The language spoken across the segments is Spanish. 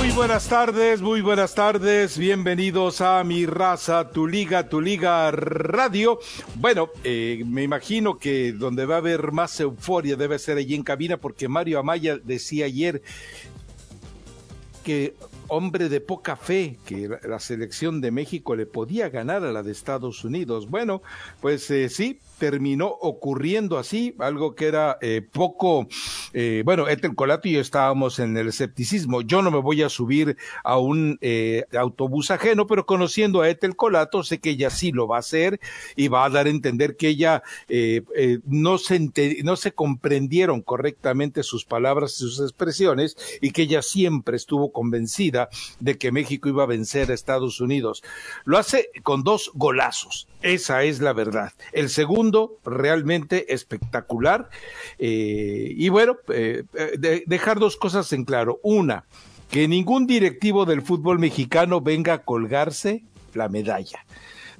Muy buenas tardes, muy buenas tardes, bienvenidos a Mi Raza, Tu Liga, Tu Liga Radio. Bueno, eh, me imagino que donde va a haber más euforia debe ser allí en cabina porque Mario Amaya decía ayer que hombre de poca fe que la selección de México le podía ganar a la de Estados Unidos. Bueno, pues eh, sí, terminó ocurriendo así, algo que era eh, poco, eh, bueno, Etel Colato y yo estábamos en el escepticismo. Yo no me voy a subir a un eh, autobús ajeno, pero conociendo a Etel Colato, sé que ella sí lo va a hacer y va a dar a entender que ella eh, no, se no se comprendieron correctamente sus palabras y sus expresiones y que ella siempre estuvo convencida de que México iba a vencer a Estados Unidos. Lo hace con dos golazos. Esa es la verdad. El segundo, realmente espectacular. Eh, y bueno, eh, de, dejar dos cosas en claro. Una, que ningún directivo del fútbol mexicano venga a colgarse la medalla.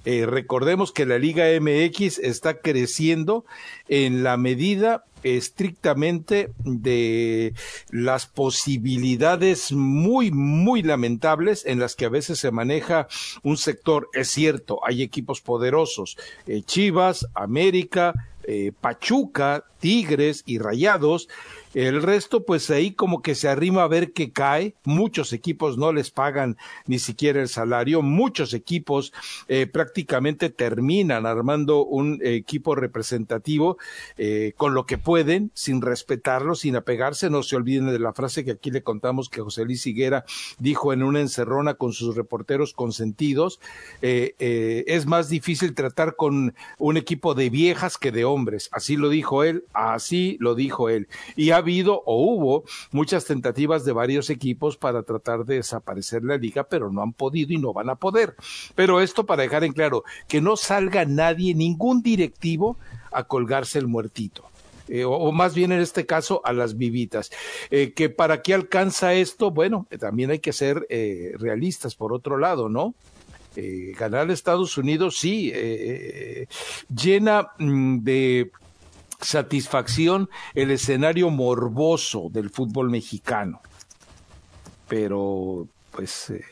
Eh, recordemos que la Liga MX está creciendo en la medida estrictamente de las posibilidades muy, muy lamentables en las que a veces se maneja un sector. Es cierto, hay equipos poderosos, eh, Chivas, América, eh, Pachuca, Tigres y Rayados, el resto, pues ahí como que se arrima a ver que cae. Muchos equipos no les pagan ni siquiera el salario. Muchos equipos eh, prácticamente terminan armando un eh, equipo representativo eh, con lo que pueden, sin respetarlo, sin apegarse. No se olviden de la frase que aquí le contamos que José Luis Higuera dijo en una encerrona con sus reporteros consentidos. es más difícil tratar con un equipo de viejas que de hombres. Así lo dijo él, así lo dijo él. Y habido o hubo muchas tentativas de varios equipos para tratar de desaparecer la liga, pero no han podido y no van a poder. Pero esto para dejar en claro que no salga nadie, ningún directivo, a colgarse el muertito. Eh, o, más bien en este caso a las vivitas. Eh, que para qué alcanza esto, bueno, eh, también hay que ser realistas por otro lado, ¿no? Ganar Estados Unidos sí llena mm, de satisfacción el escenario morboso del fútbol mexicano. Pero, pues, eh,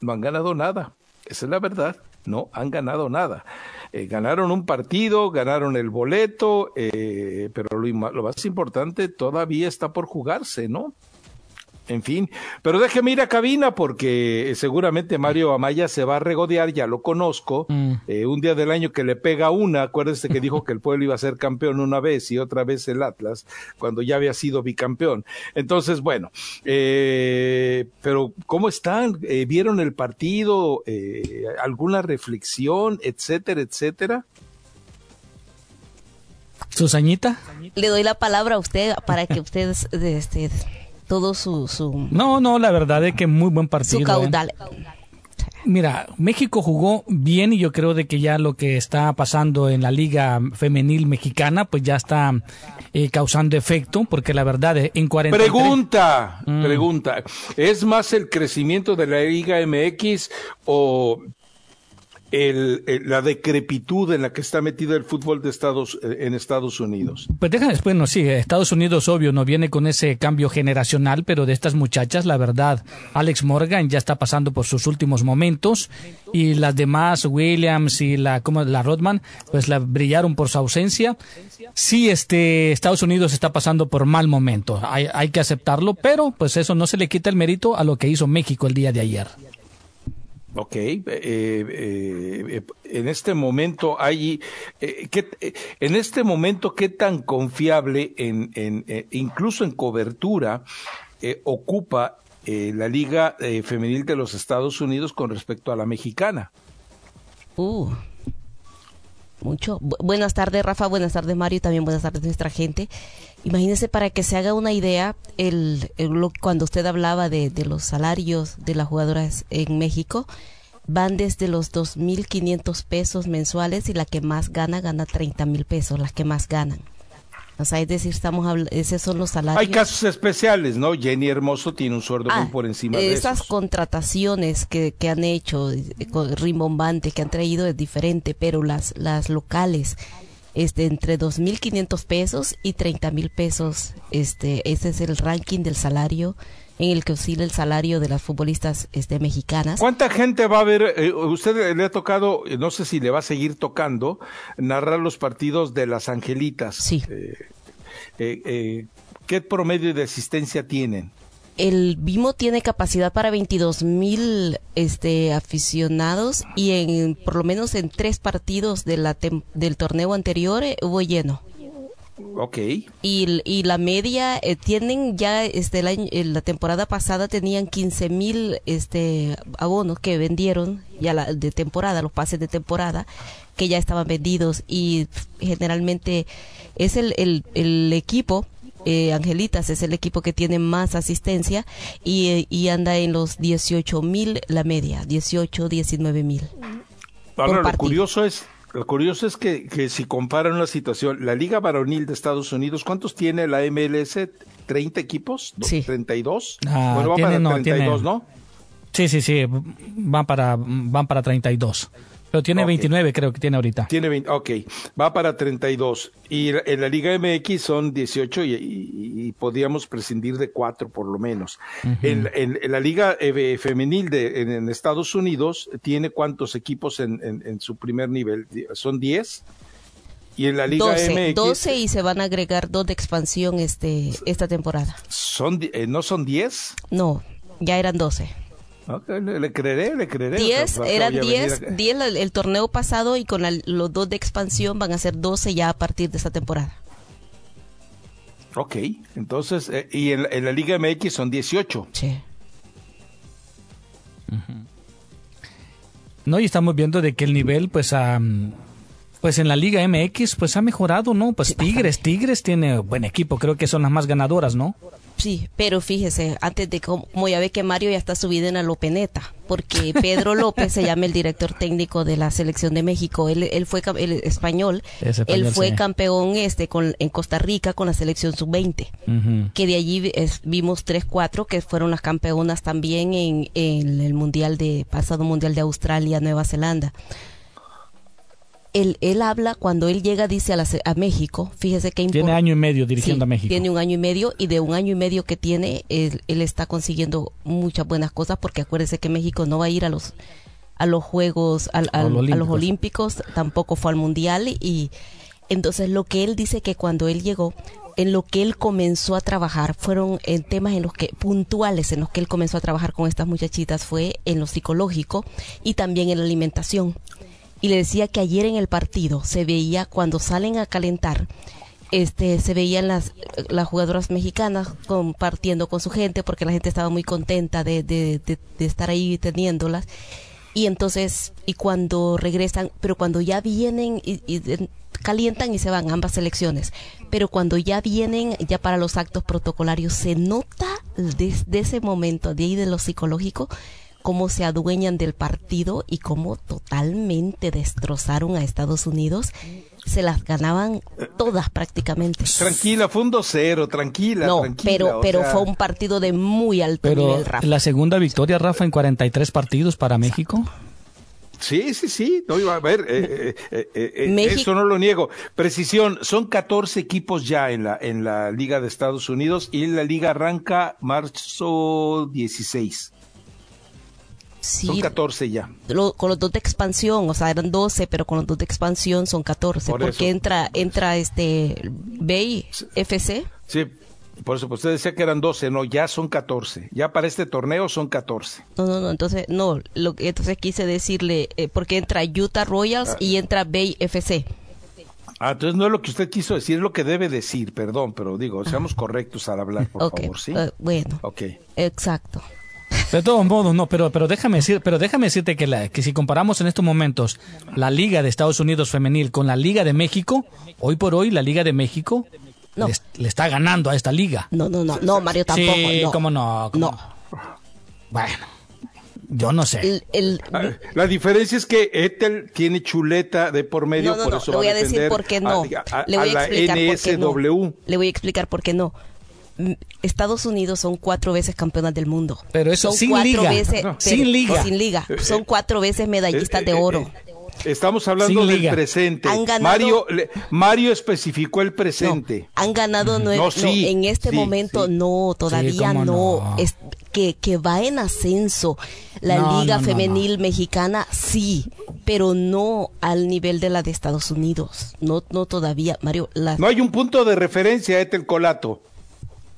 no han ganado nada. Esa es la verdad. No han ganado nada. Eh, ganaron un partido, ganaron el boleto, eh, pero lo, lo más importante todavía está por jugarse, ¿no? En fin, pero déjeme ir a cabina porque seguramente Mario Amaya se va a regodear, ya lo conozco, mm. eh, un día del año que le pega una, acuérdese que dijo que el pueblo iba a ser campeón una vez y otra vez el Atlas, cuando ya había sido bicampeón. Entonces, bueno, eh, pero ¿cómo están? Eh, ¿Vieron el partido? Eh, ¿Alguna reflexión, etcétera, etcétera? ¿Susañita? Le doy la palabra a usted para que ustedes... Este, todo su, su, No, no, la verdad es que muy buen partido. Su caudal. ¿eh? Mira, México jugó bien y yo creo de que ya lo que está pasando en la liga femenil mexicana pues ya está eh, causando efecto porque la verdad en 40 Pregunta, mm. pregunta, ¿es más el crecimiento de la liga MX o el, la decrepitud en la que está metido el fútbol de Estados eh, en Estados Unidos. Pues déjame, bueno, sí, Estados Unidos obvio no viene con ese cambio generacional, pero de estas muchachas, la verdad, Alex Morgan ya está pasando por sus últimos momentos y las demás, Williams y la como la Rodman, pues la brillaron por su ausencia. Sí, este Estados Unidos está pasando por mal momento, hay, hay que aceptarlo, pero pues eso no se le quita el mérito a lo que hizo México el día de ayer. Ok, eh, eh, en este momento hay, eh, en este momento, ¿qué tan confiable, en incluso en cobertura, ocupa la Liga Femenil de los Estados Unidos con respecto a la mexicana? Uh, mucho. buenas tardes, Rafa. Buenas tardes, Mario. También buenas tardes, nuestra gente. Imagínese para que se haga una idea, el, cuando usted hablaba de, de, los salarios de las jugadoras en México, van desde los 2.500 pesos mensuales y la que más gana, gana 30.000 pesos, las que más ganan. O sea, es decir, estamos hablando, esos son los salarios. Hay casos especiales, ¿no? Jenny Hermoso tiene un sueldo ah, por encima de esas contrataciones que, que han hecho, eh, rimbombantes, que han traído es diferente, pero las, las locales este, entre 2.500 pesos y 30.000 pesos. Este, ese es el ranking del salario en el que oscila el salario de las futbolistas este, mexicanas. ¿Cuánta gente va a ver? Eh, usted le ha tocado, no sé si le va a seguir tocando, narrar los partidos de las Angelitas. Sí. Eh, eh, ¿Qué promedio de asistencia tienen? el Vimo tiene capacidad para 22 mil este, aficionados y en por lo menos en tres partidos de la del torneo anterior eh, hubo lleno. Ok. Y, y la media eh, tienen ya este la, la temporada pasada tenían 15 mil este abonos que vendieron ya la, de temporada los pases de temporada que ya estaban vendidos y generalmente es el, el, el equipo eh, Angelitas es el equipo que tiene más asistencia y, y anda en los 18 mil la media, 18, 19 mil. Ahora, lo curioso es, lo curioso es que, que si comparan la situación, la Liga Varonil de Estados Unidos, ¿cuántos tiene la MLS? ¿30 equipos? Sí. ¿32? Ah, bueno, va para 32, ¿no? Sí, sí, sí, van para, van para 32. Pero tiene 29, creo que tiene ahorita. Tiene 20, ok. Va para 32. Y en la Liga MX son 18 y, y, podríamos prescindir de 4 por lo menos. en, la Liga eh, Femenil de, en, Estados Unidos tiene cuántos equipos en, en su primer nivel? ¿Son 10? Y en la Liga 12, 12 y se van a agregar dos de expansión este esta temporada. ¿Son, eh, ¿No son 10? No, ya eran 12 le, creeré, le creeré. Diez, eran 10, 10 el, torneo pasado y con los dos de expansión van a ser 12 ya a partir de esta temporada. Ok, entonces, eh, y en, la Liga MX son 18. Sí. No, y estamos viendo de que el nivel, pues, pues en la Liga MX, pues ha mejorado, ¿no? Pues Tigres, Tigres tiene buen equipo, creo que son las más ganadoras, ¿no? Sí, pero fíjese, antes de como ya ve que Mario ya está subido en la Lopeneta, porque Pedro López se llama el director técnico de la selección de México, él, él fue el español, él fue campeón este con, en Costa Rica con la selección sub-20, que de allí vimos tres, cuatro que fueron las campeonas también en, en el mundial de pasado mundial de Australia, Nueva Zelanda él, él habla cuando él llega, dice a, a México, fíjese que... Tiene año y medio dirigiendo a México. Tiene un año y medio y de un año y medio que tiene, él, él, está consiguiendo muchas buenas cosas porque acuérdese que México no va a ir a los a los Juegos, al, a los Olímpicos, tampoco fue al Mundial y entonces lo que él dice que cuando él llegó, en lo que él comenzó a trabajar fueron en temas en los que puntuales en los que él comenzó a trabajar con estas muchachitas fue en lo psicológico y también en la alimentación y le decía que ayer en el partido se veía cuando salen a calentar este se veían las, las jugadoras mexicanas compartiendo con su gente porque la gente estaba muy contenta de, de, de, estar ahí teniéndolas. Y entonces y cuando regresan pero cuando ya vienen y, calientan y se van ambas selecciones pero cuando ya vienen ya para los actos protocolarios se nota desde ese momento de ahí de lo psicológico cómo se adueñan del partido y cómo totalmente destrozaron a Estados Unidos. Se las ganaban todas prácticamente. Tranquila, fue un 2-0, tranquila. No, tranquila, pero, pero fue un partido de muy alto pero nivel, Rafa. La segunda victoria, Rafa, en 43 partidos para México. Sí, sí, sí, no iba a ver, eh, eh, eh, eso no lo niego. Precisión, son 14 equipos ya en la en la Liga de Estados Unidos y la liga arranca marzo 16. Sí, son 14 ya. con los dos de expansión, o sea, eran 12, pero con los dos de expansión son 14, porque entra entra este Bay FC. Sí, por eso, pues usted decía que eran 12, no, ya son 14. Ya para este torneo son 14. No, no, no, entonces, no, lo que entonces quise decirle, eh, porque entra Utah Royals y entra Bay FC. Ah, entonces no es lo que usted quiso decir, es lo que debe decir, perdón, pero digo, seamos correctos al hablar, por favor, ¿sí? Uh, bueno. Ok. Exacto. De todos modos, no, pero, pero déjame decir, pero déjame decirte que, la, que si comparamos en estos momentos la Liga de Estados Unidos femenil con la Liga de México, hoy por hoy la Liga de México le, está ganando a esta liga. No, no, no, no, Mario tampoco. Sí, cómo no. no. Bueno, yo no sé. la diferencia es que Ethel tiene chuleta de por medio, no, no, por eso le voy a, decir por qué no. le voy a, explicar por qué no. Le voy a explicar por qué no. Estados Unidos son cuatro veces campeonas del mundo. Pero eso son sin cuatro liga. Veces, sin liga. Sin liga. Son cuatro veces medallistas de oro. Estamos hablando del presente. Mario, Mario especificó el presente. han ganado no, en este momento no, todavía no. Es, que, que va en ascenso la Liga Femenil Mexicana, sí, pero no al nivel de la de Estados Unidos. No, no todavía, Mario. No hay un punto de referencia, Etel Colato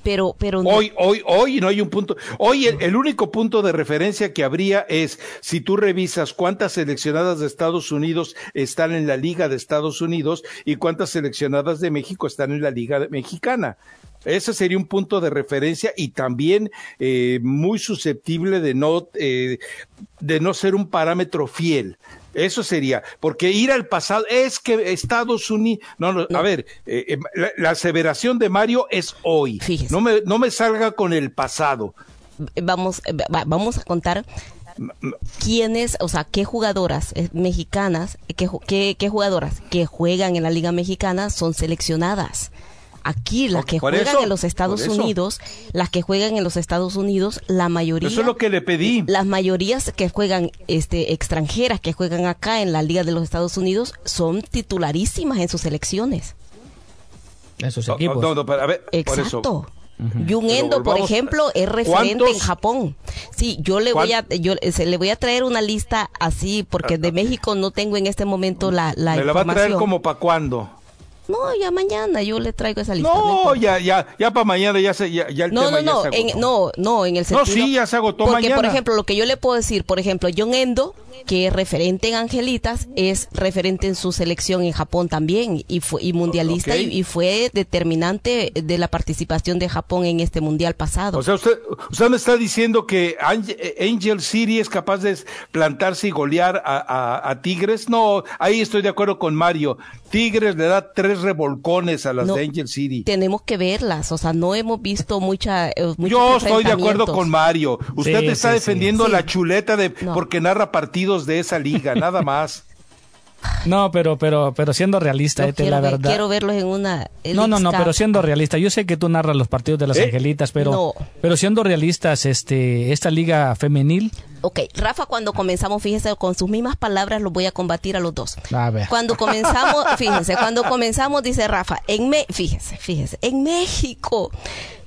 pero pero hoy hoy hoy no hay un punto. Hoy el, único punto de referencia que habría es si tú revisas cuántas seleccionadas de Estados Unidos están en la Liga de Estados Unidos y cuántas seleccionadas de México están en la Liga Mexicana. Ese sería un punto de referencia y también eh, muy susceptible de no eh, de no ser un parámetro fiel eso sería, porque ir al pasado es que Estados Unidos, no, no, a ver, eh, eh, la, aseveración de Mario es hoy. Fíjese. No me, no me salga con el pasado. Vamos, eh, vamos a contar quiénes, o sea, qué jugadoras mexicanas, qué, qué, qué jugadoras que juegan en la Liga Mexicana son seleccionadas. Aquí las que juegan en los Estados Unidos, las que juegan en los Estados Unidos, la mayoría Eso es lo que le pedí. Las mayorías que juegan este extranjeras que juegan acá en la Liga de los Estados Unidos son titularísimas en sus selecciones. Esos equipos. Exacto. Por Endo, por ejemplo, es referente en Japón. Sí, yo le voy a yo le voy a traer una lista así porque de México no tengo en este momento la la ¿Me la va a traer como para cuándo? No, ya mañana yo le traigo esa lista. No, ya, ya, ya para mañana ya se, ya, ya el no, tema no, no, en, no, no, en el sentido. No, sí, ya se agotó porque, mañana. por ejemplo, lo que yo le puedo decir, por ejemplo, John Endo, que es referente en Angelitas, es referente en su selección en Japón también y fue y mundialista y, fue determinante de la participación de Japón en este mundial pasado. O sea, usted, usted me está diciendo que Angel City es capaz de plantarse y golear a, a Tigres. No, ahí estoy de acuerdo con Mario. Tigres le da tres revolcones a las de Angel City. Tenemos que verlas, o sea, no hemos visto mucha. Eh, Yo estoy de acuerdo con Mario. Usted está defendiendo la chuleta de porque narra partidos de esa liga, nada más. No, pero, pero, pero siendo realista, la verdad. quiero verlos en una. no, no, no, pero siendo realista, yo sé que tú narras los partidos de las ¿Eh? angelitas, pero, pero siendo realistas, este, esta liga femenil Ok, Rafa, cuando comenzamos, fíjese, con sus mismas palabras los voy a combatir a los dos. A ver. Cuando comenzamos, fíjense, cuando comenzamos, dice Rafa, en me, fíjese, fíjese, en México,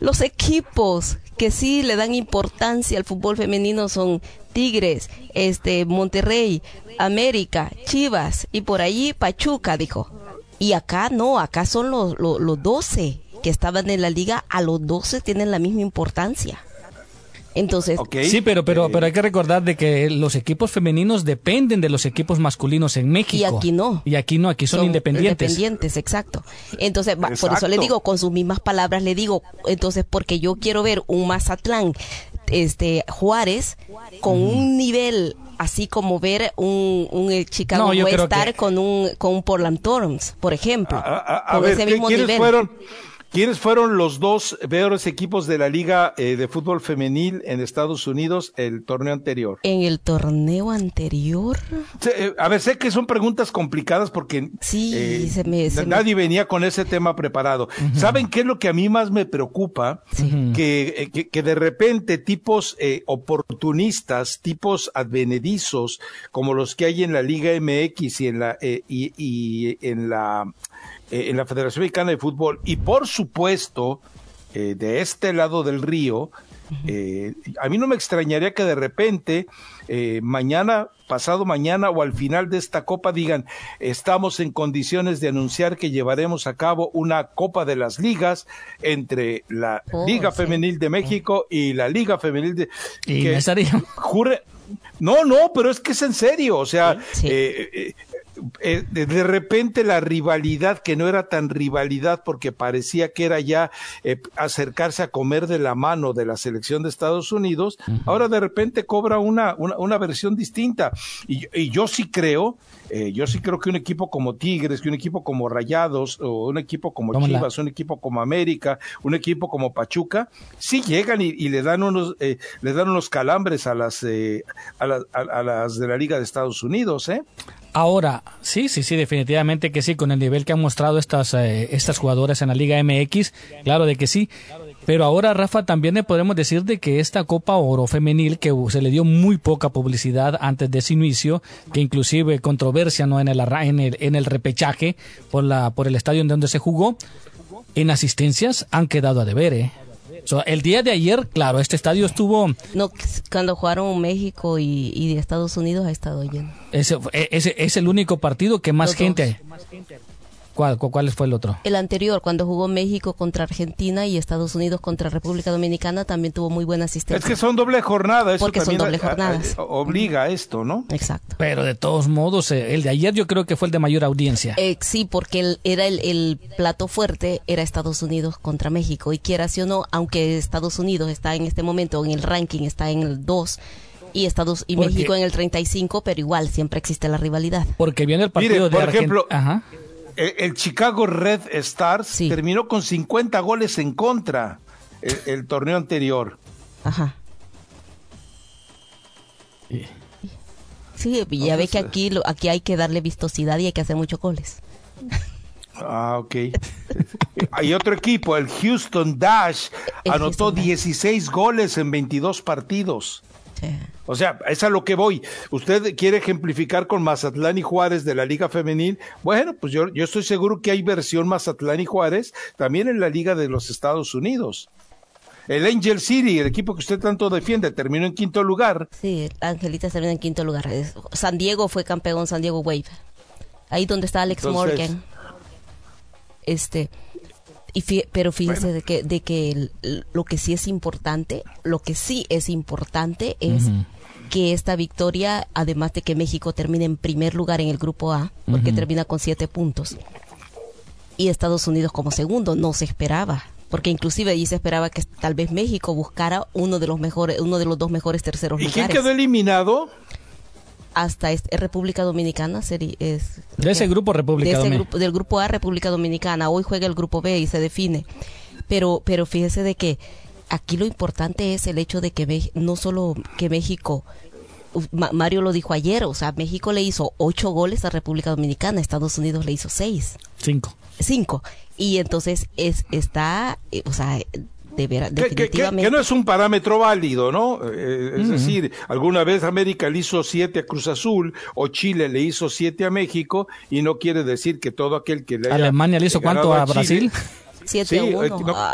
los equipos que sí le dan importancia al fútbol femenino son Tigres, este, Monterrey, América, Chivas y por allí Pachuca, dijo. Y acá no, acá son los, los, los 12 que estaban en la liga, a los 12 tienen la misma importancia. Entonces, sí, pero pero pero hay que recordar de que los equipos femeninos dependen de los equipos masculinos en México. Y aquí no. Y aquí no, aquí son, independientes. Independientes, exacto. Entonces, por eso le digo con sus mismas palabras le digo, entonces porque yo quiero ver un Mazatlán este Juárez con un nivel así como ver un, un Chicago no, con un con un Portland Thorns, por ejemplo, a, con ese mismo nivel. fueron ¿Quiénes fueron los dos peores equipos de la Liga eh, de Fútbol Femenil en Estados Unidos el torneo anterior? En el torneo anterior. Eh, a ver, sé que son preguntas complicadas porque sí, nadie venía con ese tema preparado. ¿Saben qué es lo que a mí más me preocupa? Que, que, de repente tipos oportunistas, tipos advenedizos, como los que hay en la Liga MX y en la, y, y en la eh, en la Federación Mexicana de Fútbol y por supuesto eh, de este lado del río, eh, a mí no me extrañaría que de repente mañana, pasado mañana o al final de esta copa digan estamos en condiciones de anunciar que llevaremos a cabo una copa de las ligas entre la oh, Liga Femenil de México y la Liga Femenil de y jure no, no, pero es que es en serio, o sea, eh, de, repente la rivalidad, que no era tan rivalidad porque parecía que era ya eh, acercarse a comer de la mano de la selección de Estados Unidos, ahora de repente cobra una, una, versión distinta. Y, yo sí creo, eh, yo sí creo que un equipo como Tigres, que un equipo como Rayados, o un equipo como Chivas, un equipo como América, un equipo como Pachuca, sí llegan y, le dan unos, le dan unos calambres a las, a, a las de la Liga de Estados Unidos, ¿eh? Ahora, sí, sí, sí, definitivamente que sí, con el nivel que han mostrado estas, eh, estas jugadoras en la Liga MX, claro de que sí. Pero ahora, Rafa, también le podemos decir de que esta Copa Oro Femenil, que se le dio muy poca publicidad antes de su inicio, que inclusive controversia no en el, en el, en el repechaje por, la, por el estadio en donde se jugó, en asistencias han quedado a deber, ¿eh? El día de ayer, claro, este estadio estuvo... No, cuando jugaron México y, y Estados Unidos ha estado lleno. Ese, ese, es el único partido que más gente... ¿Cuál, ¿Cuál fue el otro? El anterior, cuando jugó México contra Argentina y Estados Unidos contra República Dominicana, también tuvo muy buena asistencia. Es que son doble jornada, eso Porque son doble jornadas. obliga a esto, ¿no? Exacto. Pero de todos modos, eh, el de ayer yo creo que fue el de mayor audiencia. Eh, sí, porque el, era el, plato fuerte, era Estados Unidos contra México. Y quiera o no, aunque Estados Unidos está en este momento en el ranking, está en el 2 y Estados y México en el 35, pero igual siempre existe la rivalidad. Porque viene el partido de por ejemplo, Ajá el, Chicago Red Stars terminó con 50 goles en contra el, torneo anterior. Ajá. Sí, ya ve que aquí, aquí hay que darle vistosidad y hay que hacer muchos goles. Ah, ok. Hay otro equipo, el Houston Dash, anotó 16 goles en 22 partidos. O sea, es a lo que voy. Usted quiere ejemplificar con Mazatlán y Juárez de la Liga Femenil. Bueno, pues yo, yo estoy seguro que hay versión Mazatlán y Juárez también en la Liga de los Estados Unidos. El Angel City, el equipo que usted tanto defiende, terminó en quinto lugar. Sí, Angelita terminó en quinto lugar. San Diego fue campeón, San Diego Wave. Ahí donde está Alex Morgan. Este, pero fíjense de que, de que lo que sí es importante, lo que sí es importante es que esta victoria, además de que México termine en primer lugar en el grupo A, porque termina con siete puntos, y Estados Unidos como segundo, no se esperaba porque inclusive allí se esperaba que tal vez México buscara uno de los mejores, uno de los dos mejores terceros lugares. ¿Y quién quedó eliminado? Hasta este, República Dominicana. Es, de ese grupo República Dominicana. Del grupo A República Dominicana. Hoy juega el grupo B y se define. Pero, pero fíjese de que aquí lo importante es el hecho de que no solo que México Mario lo dijo ayer, o sea, México le hizo ocho goles a República Dominicana, Estados Unidos le hizo seis. Cinco. Cinco. Y entonces es, está, eh, o sea, que, no es un parámetro válido, ¿no? Eh, es decir, alguna vez América le hizo siete a Cruz Azul o Chile le hizo siete a México y no quiere decir que todo aquel que le Alemania le hizo cuánto a, Brasil. Siete a uno.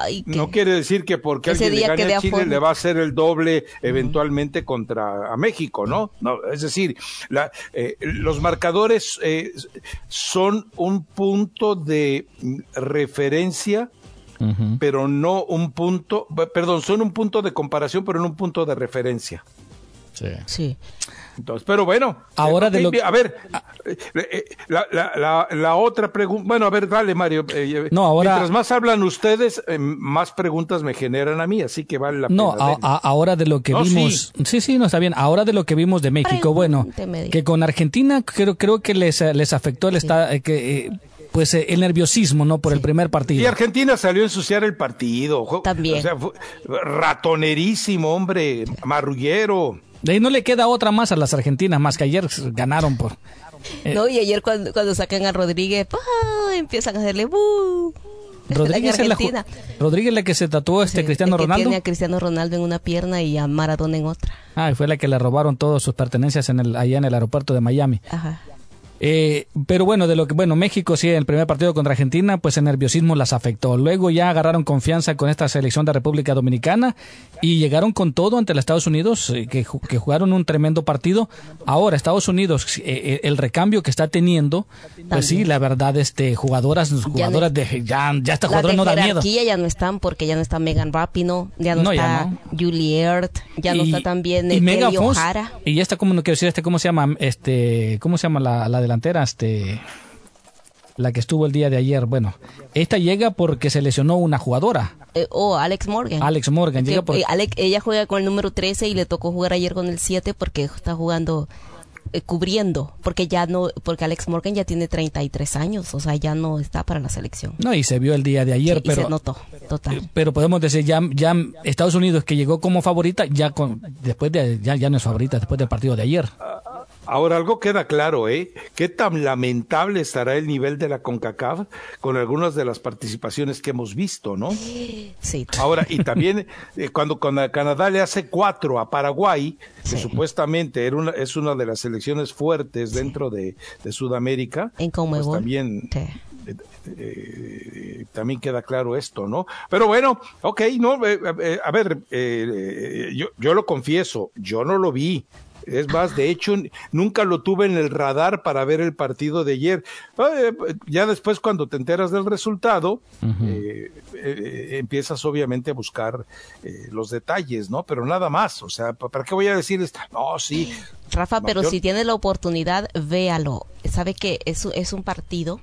Eh, no, quiere decir que porque alguien le gane a Chile le va a hacer el doble eventualmente contra a México, ¿no? no es decir, la, eh, los marcadores son un punto de referencia pero no un punto, perdón, son un punto de comparación, pero no un punto de referencia. Sí. sí. Entonces, pero bueno. Ahora de lo A ver, eh, eh, la, la, la, otra pregunta. Bueno, a ver, dale, Mario. Eh, no, ahora. Mientras más hablan ustedes, más preguntas me generan a mí, así que vale la pena. No, ahora de lo que vimos. Sí. sí. no está bien. Ahora de lo que vimos de México, bueno, que con Argentina creo, creo que les, les afectó el estado. que pues eh, el nerviosismo, ¿no? Por el primer partido. Y Argentina salió a ensuciar el partido. También. O sea, ratonerísimo, hombre, marrullero. De ahí no le queda otra más a las argentinas, más que ayer ganaron por... Eh, no, y ayer cuando, cuando sacan a Rodríguez, empiezan a hacerle... Rodríguez es la, Rodríguez la que se tatuó este Cristiano Ronaldo. Tiene a Cristiano Ronaldo en una pierna y a Maradona en otra. Ah, y fue la que le robaron todas sus pertenencias en el, allá en el aeropuerto de Miami. Ajá. Eh, pero bueno, de lo que, bueno, México sí, en el primer partido contra Argentina, pues el nerviosismo las afectó. Luego ya agarraron confianza con esta selección de República Dominicana y llegaron con todo ante los Estados Unidos, eh, que, jugaron un tremendo partido. Ahora, Estados Unidos, eh, el recambio que está teniendo, pues sí, la verdad, este, jugadoras, jugadoras de, ya, ya esta jugadora no da miedo. ya no están porque ya no está Megan Rapino, ya no, está Juliet, ya no está también y Mega Y ya está, como no quiero decir, este, ¿cómo se llama? Este, ¿cómo se llama la, la de delantera, este, la que estuvo el día de ayer. Bueno, esta llega porque se lesionó una jugadora. Eh, oh, Alex Morgan. Alex Morgan. Llega eh, ella juega con el número 13 y le tocó jugar ayer con el 7 porque está jugando eh, cubriendo, porque ya no, porque Alex Morgan ya tiene 33 años, o sea, ya no está para la selección. No, y se vio el día de ayer, pero... se notó, total. Pero podemos decir, ya, ya Estados Unidos que llegó como favorita, ya con, después de, ya, ya no es favorita, después del partido de ayer. Ahora algo queda claro, ¿eh? Qué tan lamentable estará el nivel de la CONCACAF con algunas de las participaciones que hemos visto, ¿no? Sí. Ahora, y también eh, cuando, Canadá le hace cuatro a Paraguay, que supuestamente era una, es una de las selecciones fuertes dentro de, Sudamérica, en pues también... Eh, eh, también queda claro esto, ¿no? Pero bueno, ok, no, a ver, yo, yo lo confieso, yo no lo vi, es más, de hecho, nunca lo tuve en el radar para ver el partido de ayer. Eh, ya después, cuando te enteras del resultado, eh, eh, empiezas obviamente a buscar los detalles, ¿no? Pero nada más, o sea, ¿para qué voy a decirles? No, sí. Rafa, pero si tiene la oportunidad, véalo. Sabe que es, es un partido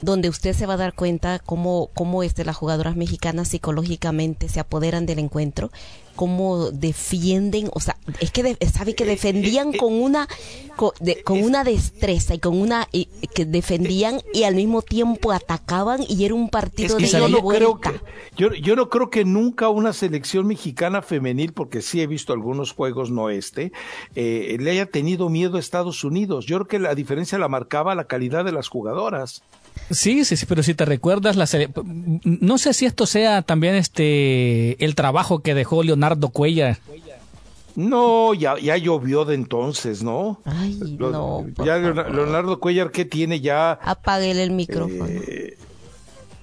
donde usted se va a dar cuenta cómo, cómo este, las jugadoras mexicanas psicológicamente se apoderan del encuentro, cómo defienden, o sea, es que sabe que defendían con una con, una destreza y con una que defendían y al mismo tiempo atacaban y era un partido de yo no creo que, yo, yo no creo que nunca una selección mexicana femenil, porque sí he visto algunos juegos, no este, eh, le haya tenido miedo a Estados Unidos. Yo creo que la diferencia la marcaba la calidad de las jugadoras. Sí, sí, sí, pero si te recuerdas la no sé si esto sea también este el trabajo que dejó Leonardo Cuella. No, ya, ya llovió de entonces, ¿no? Ay, no. Ya Leonardo Cuellar, ¿qué tiene ya? Apáguele el micrófono. Eh,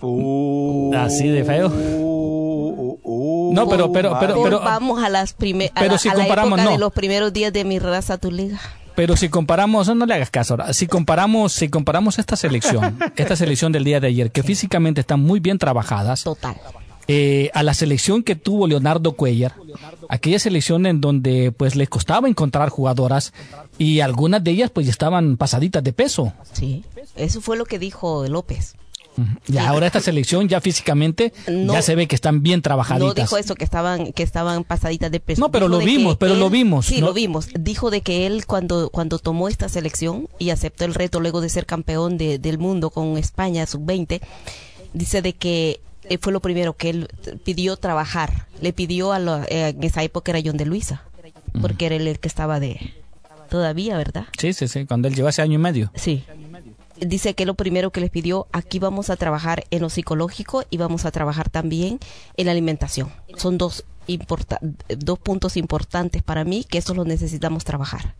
uh, Así de feo. Uh, uh, no, pero, pero, pero, pero, vamos a las primeras, pero si comparamos, no. de los primeros días de mi raza tu liga. Pero si comparamos, no le hagas caso ahora, si comparamos, si comparamos esta selección, esta selección del día de ayer, que físicamente están muy bien trabajadas. Total. Eh, a la selección que tuvo Leonardo Cuellar, aquella selección en donde pues les costaba encontrar jugadoras y algunas de ellas pues estaban pasaditas de peso. Sí, eso fue lo que dijo López. Y ahora esta selección ya físicamente ya se ve que están bien trabajaditas. No dijo eso, que estaban, que estaban pasaditas de peso. No, pero lo vimos, pero lo vimos. Sí, lo vimos. Dijo de que él cuando, cuando tomó esta selección y aceptó el reto luego de ser campeón de, del mundo con España sub-20, dice de que eh, fue lo primero que él pidió trabajar. Le pidió a eh, en esa época era John de Luisa, porque era el que estaba de todavía, ¿verdad? Sí, sí, sí, cuando él llevó ese año y medio. Sí dice que lo primero que les pidió, aquí vamos a trabajar en lo psicológico y vamos a trabajar también en la alimentación. Son dos, dos puntos importantes para mí que eso lo necesitamos trabajar.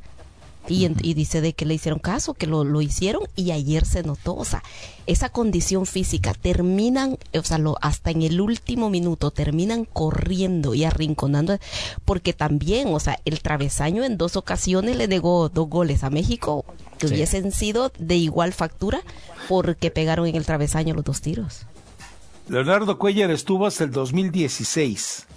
Y, dice de que le hicieron caso, que lo, lo, hicieron y ayer se notó, o sea, esa condición física, terminan, o sea, lo, hasta en el último minuto, terminan corriendo y arrinconando, porque también, o sea, el travesaño en dos ocasiones le negó dos goles a México, que hubiesen sido de igual factura, porque pegaron en el travesaño los dos tiros. Leonardo Cuellar estuvo hasta el 2016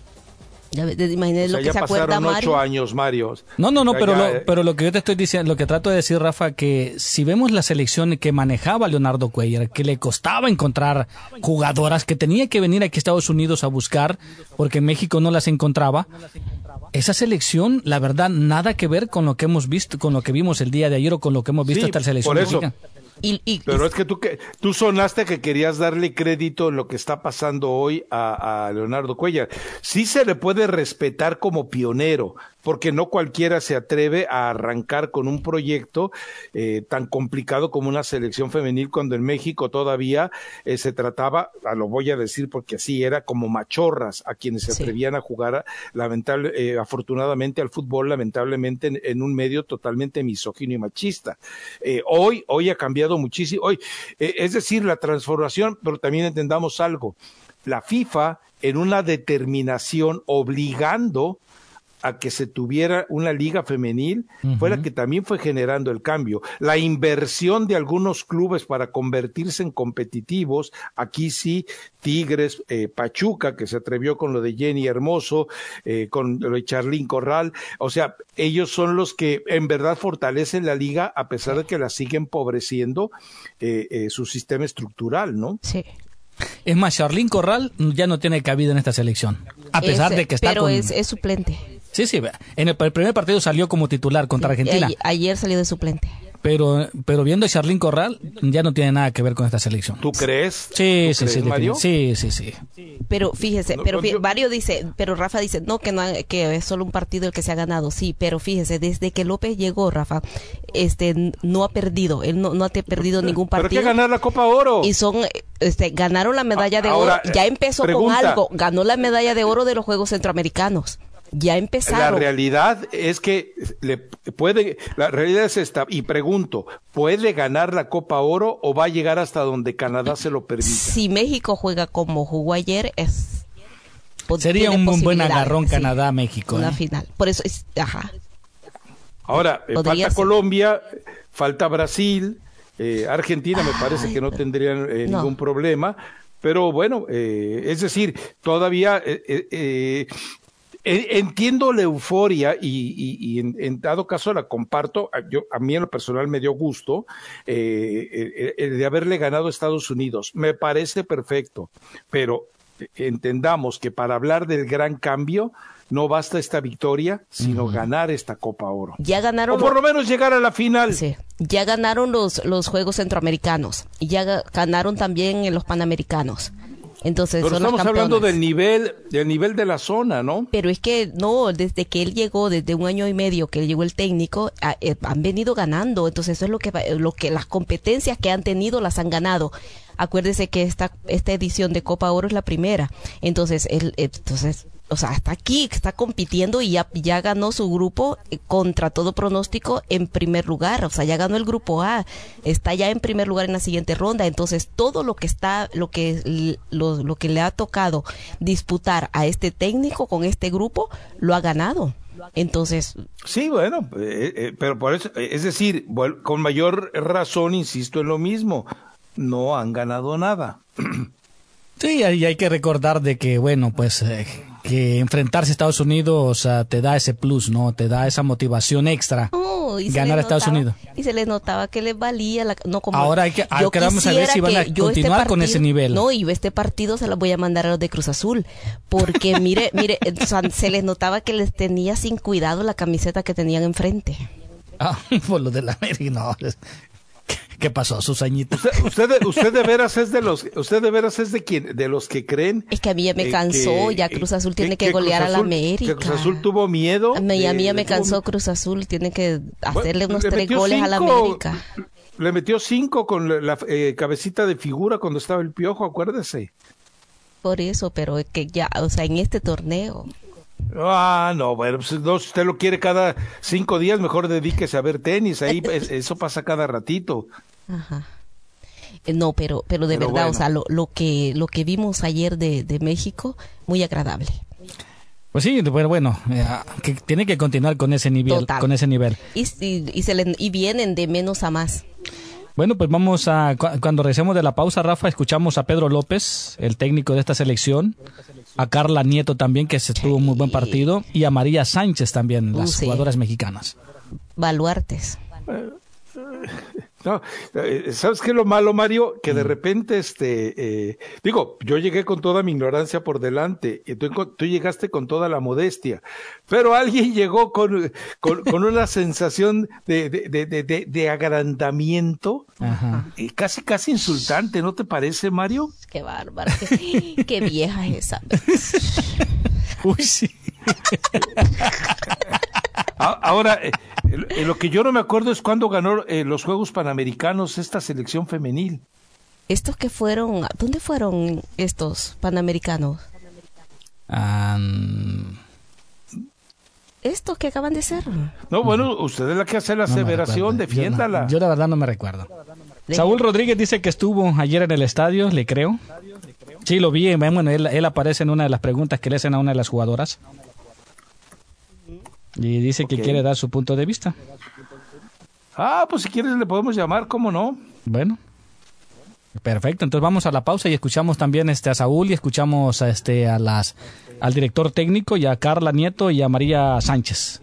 ya, lo que se pasaron ocho años, Mario. No, no, no, pero, lo, eh, pero lo que yo te estoy diciendo, lo que trato de decir, Rafa, que si vemos la selección que manejaba Leonardo Cuellar, que le costaba encontrar jugadoras, que tenía que venir aquí a Estados Unidos a buscar, porque México no las encontraba, esa selección, la verdad, nada que ver con lo que hemos visto, con lo que vimos el día de ayer o con lo que hemos visto esta selección. Por eso, Pero es que tú, que tú sonaste que querías darle crédito en lo que está pasando hoy a, a Leonardo Cuellar. Sí se le puede respetar como pionero, porque no cualquiera se atreve a arrancar con un proyecto eh, tan complicado como una selección femenil cuando en México todavía eh, se trataba, a lo voy a decir porque así era, como machorras a quienes se atrevían a jugar lamentable, eh, afortunadamente al fútbol, lamentablemente en, un medio totalmente misógino y machista. hoy, hoy ha cambiado muchísimo, hoy, es decir, la transformación, pero también entendamos algo, la FIFA en una determinación obligando a que se tuviera una liga femenil fue la que también fue generando el cambio. La inversión de algunos clubes para convertirse en competitivos, aquí sí, Tigres, eh, Pachuca, que se atrevió con lo de Jenny Hermoso, eh, con lo de Charlín Corral, o sea, ellos son los que en verdad fortalecen la liga a pesar de que la siguen empobreciendo eh, su sistema estructural, ¿no? Sí. Es más, Charlín Corral ya no tiene cabida en esta selección, a pesar de que está pero es, es suplente. Sí, sí, en el, primer partido salió como titular contra Argentina. Ayer salió de suplente. Pero, pero viendo a Charlín Corral, ya no tiene nada que ver con esta selección. ¿Tú crees? Sí, sí, sí, sí, sí, sí. Pero fíjese, pero Mario dice, pero Rafa dice, no, que no, que es solo un partido el que se ha ganado. Sí, pero fíjese, desde que López llegó, Rafa, este, no ha perdido, él no, no ha perdido ningún partido. Pero que ganar la Copa Oro. Y son, este, ganaron la medalla de oro. Ya empezó con algo, ganó la medalla de oro de los Juegos Centroamericanos ya empezaron. La realidad es que le puede, la realidad es esta, y pregunto, ¿puede ganar la Copa Oro o va a llegar hasta donde Canadá se lo permita? Si México juega como jugó ayer, es sería un buen agarrón Canadá-México. Una ¿eh? final. Por eso es, ajá. Ahora, eh, falta Colombia, falta Brasil, eh, Argentina me parece que no tendrían ningún problema. Pero bueno, es decir, todavía Entiendo la euforia y, en, dado caso la comparto. Yo, a mí en lo personal me dio gusto eh, de haberle ganado a Estados Unidos. Me parece perfecto, pero entendamos que para hablar del gran cambio no basta esta victoria, sino ganar esta Copa Oro. Ya ganaron. O por lo menos llegar a la final. Sí. Ya ganaron los, los Juegos Centroamericanos. Y ya ganaron también en los Panamericanos. Entonces, Pero estamos hablando del nivel, del nivel de la zona, ¿no? Pero es que no, desde que él llegó, desde un año y medio que llegó el técnico, eh, han venido ganando. Entonces, eso es lo que, lo que las competencias que han tenido las han ganado. Acuérdese que esta, esta edición de Copa Oro es la primera. Entonces, él, entonces o sea, está aquí, está compitiendo y ya, ya ganó su grupo eh, contra todo pronóstico en primer lugar. O sea, ya ganó el grupo A, está ya en primer lugar en la siguiente ronda. Entonces, todo lo que está, lo que, lo, lo que le ha tocado disputar a este técnico con este grupo, lo ha ganado. Entonces. Sí, bueno, eh, eh, pero por eso, es decir, con mayor razón insisto en lo mismo, no han ganado nada. Sí, y hay que recordar de que, bueno, pues que enfrentarse a Estados Unidos te da ese plus, ¿no? Te da esa motivación extra. ganar a Estados Unidos. Y se les notaba que les valía la, no como Ahora hay que yo vamos a ver si van a este continuar con ese nivel. No, y este partido se lo voy a mandar a los de Cruz Azul, porque mire, mire, se les notaba que les tenía sin cuidado la camiseta que tenían enfrente. Ah, por lo de la América, no. ¿Qué pasó, sus añitos? Usted, usted, de veras es de los, usted de veras es de quien, de los que creen. Es que a mí ya me eh, cansó, ya Cruz Azul tiene que, golear a la América. Que Cruz Azul tuvo miedo. A mí, a mí ya me cansó Cruz Azul, tiene que hacerle unos tres goles a la América. Le metió cinco con la, eh, cabecita de figura cuando estaba el piojo, acuérdese. Por eso, pero es que ya, o sea, en este torneo. Ah, no, bueno, pues, si usted lo quiere cada cinco días, mejor dedíquese a ver tenis, ahí eso pasa cada ratito. Ajá. Eh, no, pero, pero de verdad, o sea, lo, lo, que, lo que vimos ayer de, de México, muy agradable. Pues sí, pero bueno, eh, que tiene que continuar con ese nivel, con ese nivel. Y, y, se le, y vienen de menos a más. Bueno, pues vamos a cuando regresemos de la pausa, Rafa, escuchamos a Pedro López, el técnico de esta selección, a Carla Nieto también, que se tuvo un muy buen partido, y a María Sánchez también, las jugadoras mexicanas. Baluartes. Eh, No, eh, ¿sabes qué es lo malo, Mario? Que de mm. repente, este, eh, digo, yo llegué con toda mi ignorancia por delante, y tú, tú llegaste con toda la modestia, pero alguien llegó con, con, una sensación de, de, de, de, agrandamiento, y casi, casi insultante, ¿no te parece, Mario? Qué bárbaro, qué, vieja es esa. Uy, sí. Ahora, eh, lo que yo no me acuerdo es cuándo ganó eh, los Juegos Panamericanos esta selección femenil. Estos que fueron, ¿dónde fueron estos Panamericanos? Estos que acaban de ser. No, bueno, usted es la que hace la aseveración, defiéndala. Yo, la verdad no me recuerdo. Saúl Rodríguez dice que estuvo ayer en el estadio, le creo. Sí, lo vi, bueno, él, él aparece en una de las preguntas que le hacen a una de las jugadoras. Y dice que quiere dar su punto de vista. Ah, pues si quieres le podemos llamar, ¿cómo no? Bueno. Perfecto, entonces vamos a la pausa y escuchamos también este a Saúl y escuchamos a este a las al director técnico y a Carla Nieto y a María Sánchez.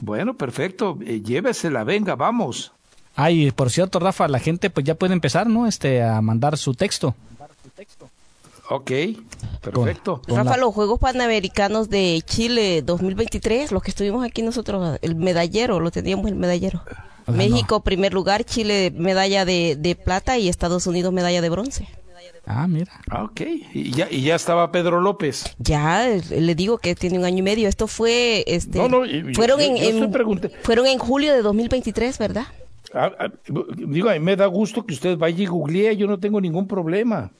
Bueno, perfecto, eh, llévesela, venga, vamos. Ay, por cierto, Rafa, la gente pues ya puede empezar, ¿no? Este a mandar su texto. Ok, perfecto. Rafa, los Juegos Panamericanos de Chile 2023, los que estuvimos aquí nosotros, el medallero, lo teníamos el medallero. México, primer lugar, Chile, medalla de, plata y Estados Unidos, medalla de bronce. Ah, mira. Ah, ok. ¿Y ya, y ya estaba Pedro López. Ya, le digo que tiene un año y medio. Esto fue, este, no, no, fueron, en, fueron en julio de 2023, ¿verdad? Ah, ah, digo, a mí me da gusto que usted vaya y googlee, yo no tengo ningún problema.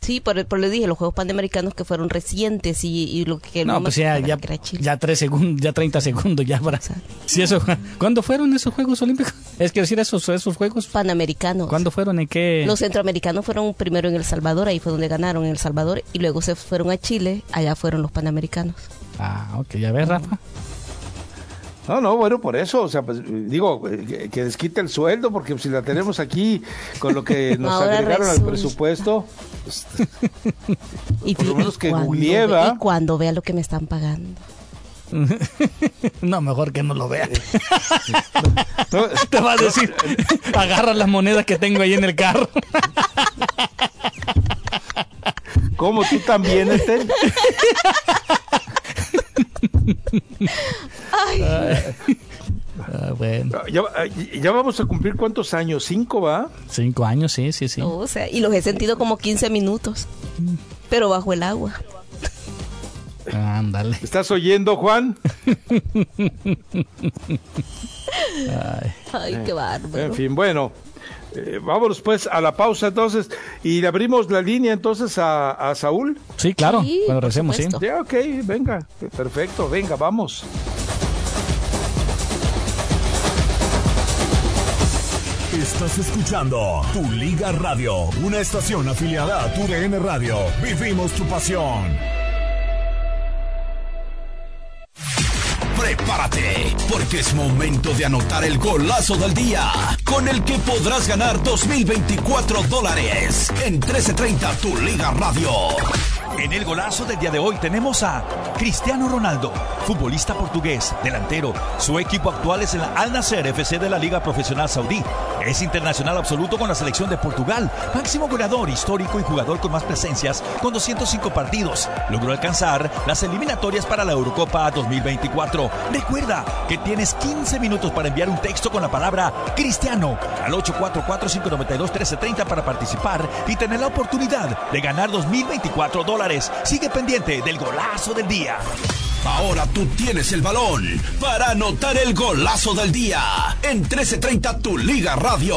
Sí, por, por le dije, los Juegos Panamericanos que fueron recientes y, lo que... No, pues ya, ya, ya, tres segundos, ya 30 segundos, ya para... Si eso, ¿Cuándo fueron esos Juegos Olímpicos? Es que decir, esos, esos Juegos... Panamericanos. ¿Cuándo fueron? ¿En qué...? Los centroamericanos fueron primero en El Salvador, ahí fue donde ganaron en El Salvador, y luego se fueron a Chile, allá fueron los Panamericanos. Ah, ok, ya ves, Rafa. No, no, bueno, por eso, o sea, pues digo, que, desquite el sueldo, porque si la tenemos aquí con lo que nos agregaron al presupuesto, pues, y por lo menos que Y cuando vea lo que me están pagando. no, mejor que no lo vea. Te va a decir, agarra las monedas que tengo ahí en el carro. ¿Cómo tú también, Esther? Ah, bueno. Ya, vamos a cumplir cuántos años, cinco va. Cinco años, sí, sí, sí. o sea, y los he sentido como 15 minutos, pero bajo el agua. Ándale. ¿Estás oyendo, Juan? Ay, qué bárbaro. En fin, bueno. Eh, vámonos pues a la pausa entonces y le abrimos la línea entonces a, Saúl. Sí, claro, cuando recemos, sí. Ya, ok, venga, perfecto, venga, vamos. Estás escuchando Tu Liga Radio, una estación afiliada a Tu DN Radio. Vivimos tu pasión. Prepárate, porque es momento de anotar el golazo del día, con el que podrás ganar 2024 dólares en 1330 Tu Liga Radio. En el golazo del día de hoy tenemos a Cristiano Ronaldo, futbolista portugués, delantero. Su equipo actual es el Al Nasser FC de la Liga Profesional Saudí. Es internacional absoluto con la selección de Portugal, máximo goleador histórico y jugador con más presencias con 205 partidos. Logró alcanzar las eliminatorias para la Eurocopa 2024. Recuerda que tienes 15 minutos para enviar un texto con la palabra Cristiano al 844-592-1330 para participar y tener la oportunidad de ganar 2024 dólares Sigue pendiente del golazo del día. Ahora tú tienes el balón para anotar el golazo del día en 1330 Tu Liga Radio.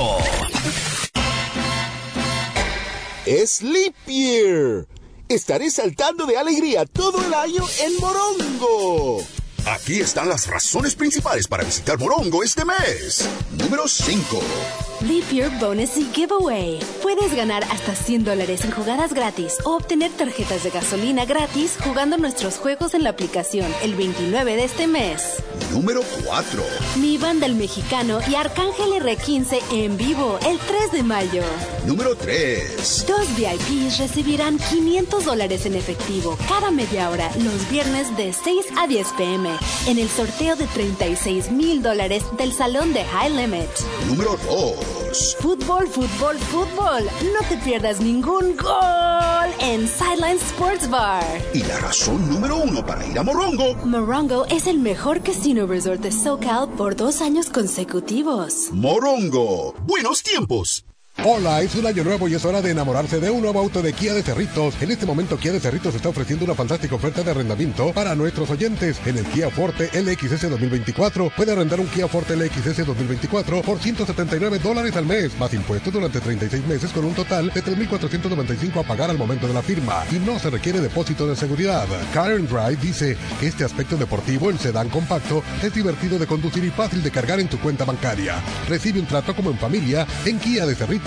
Year. Estaré saltando de alegría todo el año en Morongo. Aquí están las razones principales para visitar Morongo este mes. Número 5. Leap Year Bonus y Giveaway. Puedes ganar hasta 100 dólares en jugadas gratis o obtener tarjetas de gasolina gratis jugando nuestros juegos en la aplicación el 29 de este mes. Número 4. Mi banda el mexicano y Arcángel R15 en vivo el 3 de mayo. Número 3. Dos VIPs recibirán 500 dólares en efectivo cada media hora los viernes de 6 a 10 pm en el sorteo de 36 mil dólares del salón de High Limit. Número 2. Fútbol, fútbol, fútbol. No te pierdas ningún gol en Sideline Sports Bar. Y la razón número uno para ir a Morongo. Morongo es el mejor casino resort de SoCal por dos años consecutivos. Morongo. Buenos tiempos. Hola, es un año nuevo y es hora de enamorarse de un nuevo auto de Kia de Cerritos. En este momento Kia de Cerritos está ofreciendo una fantástica oferta de arrendamiento para nuestros oyentes. En el Kia Forte LXS 2024 puede arrendar un Kia Forte LXS 2024 por 179 dólares al mes, más impuestos durante 36 meses con un total de 3.495 a pagar al momento de la firma y no se requiere depósito de seguridad. Karen Drive dice que este aspecto deportivo en sedán compacto es divertido de conducir y fácil de cargar en tu cuenta bancaria. Recibe un trato como en familia en Kia de Cerritos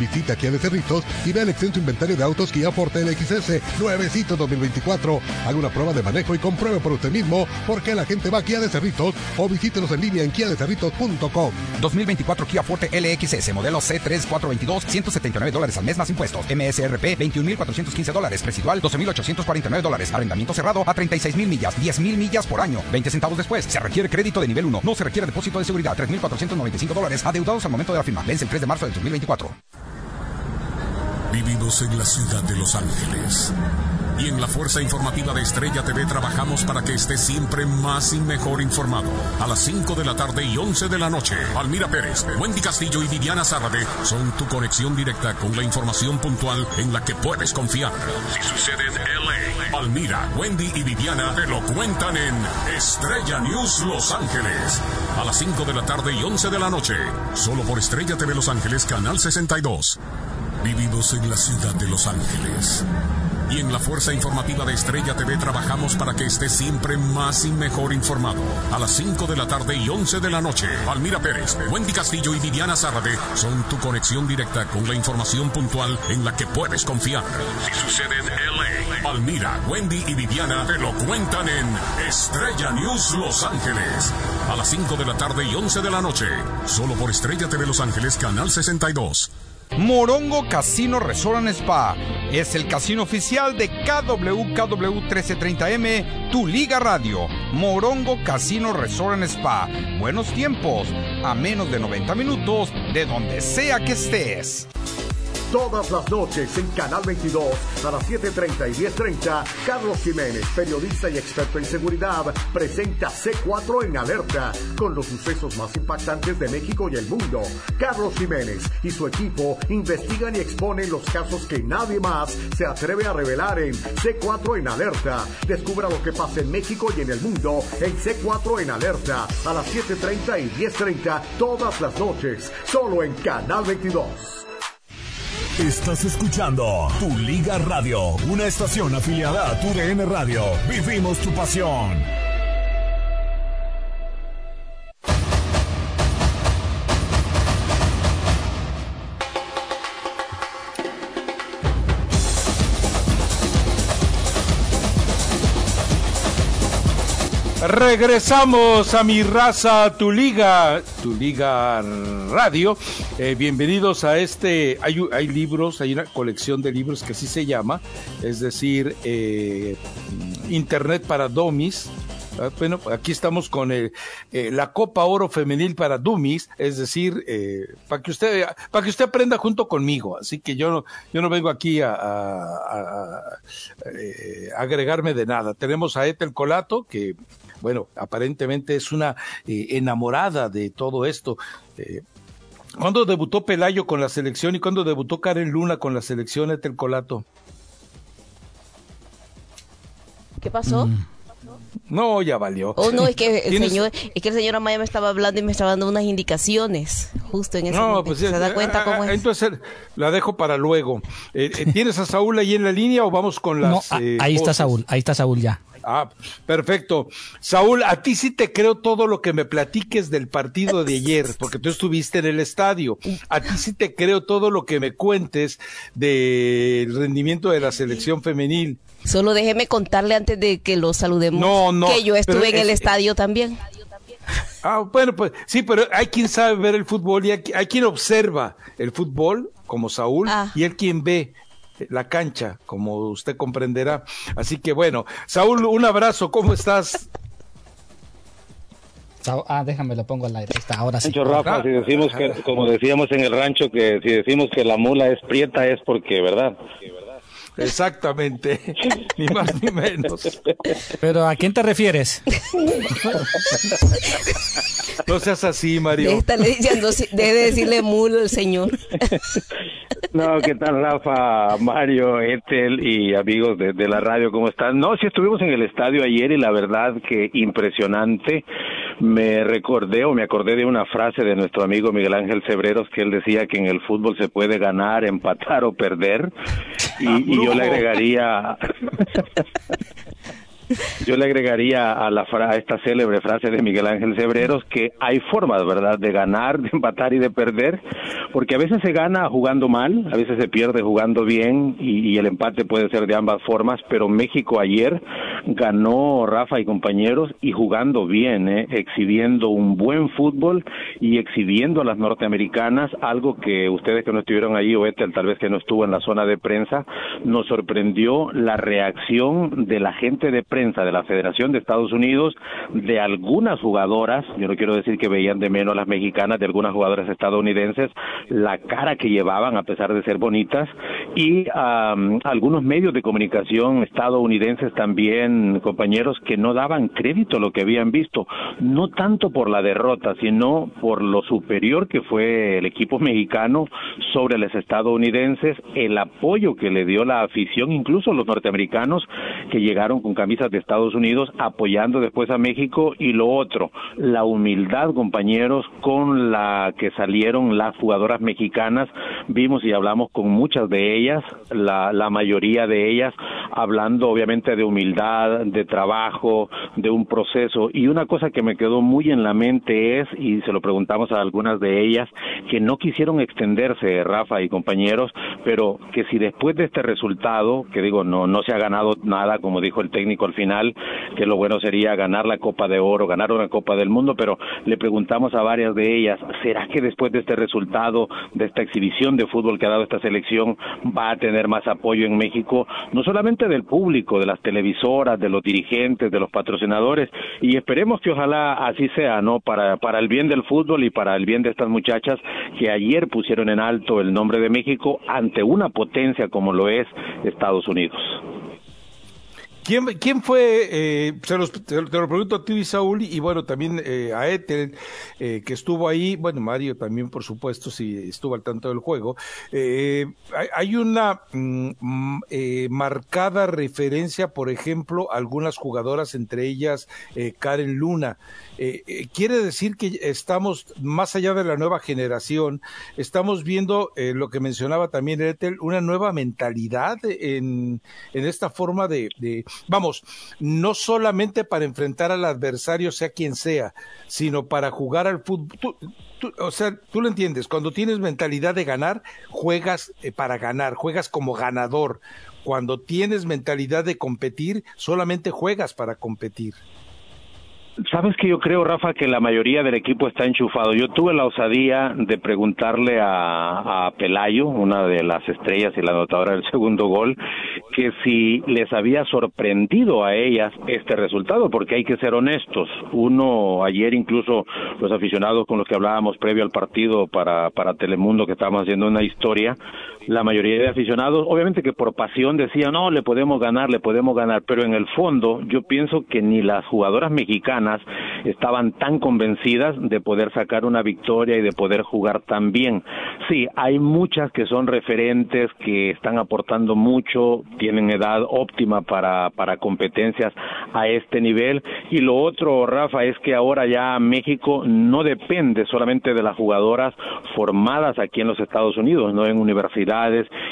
Visita Kia de Cerritos y vea el extenso inventario de autos Kia Forte LXS nuevecito 2024. Haga una prueba de manejo y compruebe por usted mismo por qué la gente va a Kia de Cerritos o visítenos en línea en kiadecerritos.com. 2024 Kia Forte LXS, modelo C3 422, 179 dólares al mes más impuestos. MSRP 21.415 dólares, residual 12.849 dólares, arrendamiento cerrado a 36.000 millas, 10.000 millas por año. 20 centavos después, se requiere crédito de nivel 1, no se requiere depósito de seguridad, 3.495 dólares, adeudados al momento de la firma. Vence el 3 de marzo del 2024. Vivimos en la ciudad de Los Ángeles. Y en la Fuerza Informativa de Estrella TV trabajamos para que estés siempre más y mejor informado. A las 5 de la tarde y 11 de la noche, Almira Pérez, Wendy Castillo y Viviana Zárate son tu conexión directa con la información puntual en la que puedes confiar. Si sucede en LA, Almira, Wendy y Viviana te lo cuentan en Estrella News Los Ángeles. A las 5 de la tarde y 11 de la noche, solo por Estrella TV Los Ángeles, Canal 62. Vivimos en la ciudad de Los Ángeles. Y en la Fuerza Informativa de Estrella TV trabajamos para que estés siempre más y mejor informado. A las 5 de la tarde y 11 de la noche, Almira Pérez, Wendy Castillo y Viviana Zárate son tu conexión directa con la información puntual en la que puedes confiar. Si sucede en LA, Almira, Wendy y Viviana te lo cuentan en Estrella News Los Ángeles. A las 5 de la tarde y 11 de la noche, solo por Estrella TV Los Ángeles, Canal 62. Morongo Casino Resort Spa es el casino oficial de KWKW 1330M, tu liga radio. Morongo Casino Resort Spa. Buenos tiempos, a menos de 90 minutos de donde sea que estés. Todas las noches en Canal 22 a las 7.30 y 10.30, Carlos Jiménez, periodista y experto en seguridad, presenta C4 en alerta con los sucesos más impactantes de México y el mundo. Carlos Jiménez y su equipo investigan y exponen los casos que nadie más se atreve a revelar en C4 en alerta. Descubra lo que pasa en México y en el mundo en C4 en alerta a las 7.30 y 10.30 todas las noches, solo en Canal 22. Estás escuchando Tu Liga Radio, una estación afiliada a Tu DN Radio. Vivimos tu pasión. Regresamos a mi raza, tu liga, tu liga radio. Eh, bienvenidos a este. Hay, hay, libros, hay una colección de libros que así se llama, es decir, eh, Internet para Domis. Ah, bueno, aquí estamos con el, eh, la Copa Oro Femenil para Dummies, es decir, eh, para que usted para que usted aprenda junto conmigo. Así que yo no, yo no vengo aquí a, agregarme de nada. Tenemos a Ethel Colato, que bueno, aparentemente es una eh, enamorada de todo esto. Eh, ¿Cuándo debutó Pelayo con la selección y cuándo debutó Karen Luna con la selección Etel Colato? ¿Qué pasó? Mm. No, ya valió. Oh, no, es que el señor, es que el señor Amaya me estaba hablando y me estaba dando unas indicaciones justo en ese no, momento. Pues, ¿Se da cuenta cómo es? Entonces la dejo para luego. Eh, ¿Tienes a Saúl ahí en la línea o vamos con las no, eh, ahí está Saúl, ahí está Saúl ya. Ah, perfecto. Saúl, a ti sí te creo todo lo que me platiques del partido de ayer, porque tú estuviste en el estadio. A ti sí te creo todo lo que me cuentes del rendimiento de la selección femenil. Solo déjeme contarle antes de que lo saludemos no, no, que yo estuve en el es, estadio también. Ah, bueno, pues sí, pero hay quien sabe ver el fútbol y hay, hay quien observa el fútbol, como Saúl, ah. y hay quien ve la cancha, como usted comprenderá. Así que bueno, Saúl, un abrazo, ¿cómo estás? Ah, déjame, lo pongo al aire. Está, ahora sí. Rafa, si decimos que, como decíamos en el rancho, que si decimos que la mula es prieta es porque, ¿verdad? Exactamente, ni más ni menos. Pero ¿a quién te refieres? No seas así, Mario. diciendo, debe decirle mulo el señor. No, ¿qué tal Rafa, Mario, Ethel y amigos de, de, la radio? ¿Cómo están? No, sí estuvimos en el estadio ayer y la verdad que impresionante. Me recordé o me acordé de una frase de nuestro amigo Miguel Ángel Cebreros que él decía que en el fútbol se puede ganar, empatar o perder. Y, y yo le agregaría... Yo le agregaría a, la a esta célebre frase de Miguel Ángel Cebreros que hay formas, ¿verdad?, de ganar, de empatar y de perder, porque a veces se gana jugando mal, a veces se pierde jugando bien y, el empate puede ser de ambas formas, pero México ayer ganó Rafa y compañeros y jugando bien, ¿eh? exhibiendo un buen fútbol y exhibiendo a las norteamericanas, algo que ustedes que no estuvieron allí o Ethel tal vez que no estuvo en la zona de prensa, nos sorprendió la reacción de la gente de prensa de la Federación de Estados Unidos de algunas jugadoras, yo no quiero decir que veían de menos a las mexicanas, de algunas jugadoras estadounidenses, la cara que llevaban a pesar de ser bonitas y algunos medios de comunicación estadounidenses también, compañeros, que no daban crédito a lo que habían visto, no tanto por la derrota, sino por lo superior que fue el equipo mexicano sobre los estadounidenses, el apoyo que le dio la afición, incluso los norteamericanos que llegaron con camisas de Estados Unidos apoyando después a México y lo otro, la humildad, compañeros, con la que salieron las jugadoras mexicanas. Vimos y hablamos con muchas de ellas, la, la mayoría de ellas, hablando obviamente de humildad, de trabajo, de un proceso. Y una cosa que me quedó muy en la mente es, y se lo preguntamos a algunas de ellas, que no quisieron extenderse, Rafa y compañeros, pero que si después de este resultado, que digo, no, no se ha ganado nada, como dijo el técnico al final, que lo bueno sería ganar la Copa de Oro, ganar una Copa del Mundo, pero le preguntamos a varias de ellas, ¿será que después de este resultado, de esta exhibición de fútbol que ha dado esta selección, va a tener más apoyo en México? No solamente del público, de las televisoras, de los dirigentes, de los patrocinadores, y esperemos que ojalá así sea, ¿no? Para, para el bien del fútbol y para el bien de estas muchachas que ayer pusieron en alto el nombre de México ante una potencia como lo es Estados Unidos. ¿Quién, fue, eh, se los, te, lo pregunto a ti, Saúl, y bueno, también eh, a Ethel, eh, que estuvo ahí, bueno, Mario también, por supuesto, si estuvo al tanto del juego. Eh, hay, una mm, marcada referencia, por ejemplo, a algunas jugadoras, entre ellas Karen Luna. quiere decir que estamos, más allá de la nueva generación, estamos viendo lo que mencionaba también Ethel, una nueva mentalidad en, en esta forma de vamos, no solamente para enfrentar al adversario, sea quien sea, sino para jugar al fútbol. o sea, tú lo entiendes, cuando tienes mentalidad de ganar, juegas eh, para ganar, juegas como ganador. Cuando tienes mentalidad de competir, solamente juegas para competir. Sabes que yo creo, Rafa, que la mayoría del equipo está enchufado. Yo tuve la osadía de preguntarle a, a, Pelayo, una de las estrellas y la anotadora del segundo gol, que si les había sorprendido a ellas este resultado, porque hay que ser honestos. Uno, ayer incluso los aficionados con los que hablábamos previo al partido para, para Telemundo, que estábamos haciendo una historia, la mayoría de aficionados, obviamente que por pasión decían, no, le podemos ganar, le podemos ganar, pero en el fondo yo pienso que ni las jugadoras mexicanas estaban tan convencidas de poder sacar una victoria y de poder jugar tan bien. Sí, hay muchas que son referentes, que están aportando mucho, tienen edad óptima para, para competencias a este nivel. Y lo otro, Rafa, es que ahora ya México no depende solamente de las jugadoras formadas aquí en los Estados Unidos, no en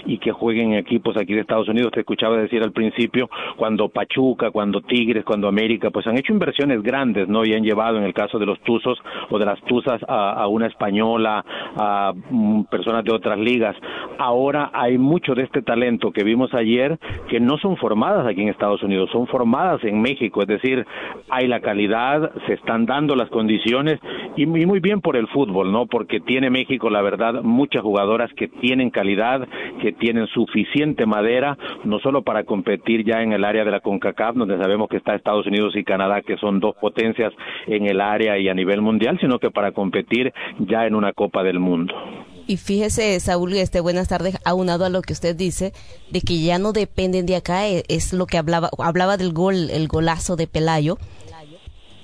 y que jueguen en equipos aquí de Estados Unidos. Te escuchaba decir al principio, cuando Pachuca, cuando Tigres, cuando América, pues han hecho inversiones grandes, ¿no? Y han llevado, en el caso de los Tuzos o de las Tuzas, a, a una española, a mm, personas de otras ligas. ahora hay mucho de este talento que vimos ayer que no son formadas aquí en Estados Unidos, son formadas en México, es decir, hay la calidad, se están dando las condiciones y muy bien por el fútbol, ¿no? Porque tiene México, la verdad, muchas jugadoras que tienen calidad, que tienen suficiente madera, no solo para competir ya en el área de la CONCACAF, donde sabemos que está Estados Unidos y Canadá, que son dos potencias en el área y a nivel mundial, sino que para competir ya en una Copa del Mundo. Y fíjese, Saúl, este, buenas tardes, aunado a lo que usted dice, de que ya no dependen de acá, e, es lo que hablaba, hablaba del gol, el golazo de Pelayo.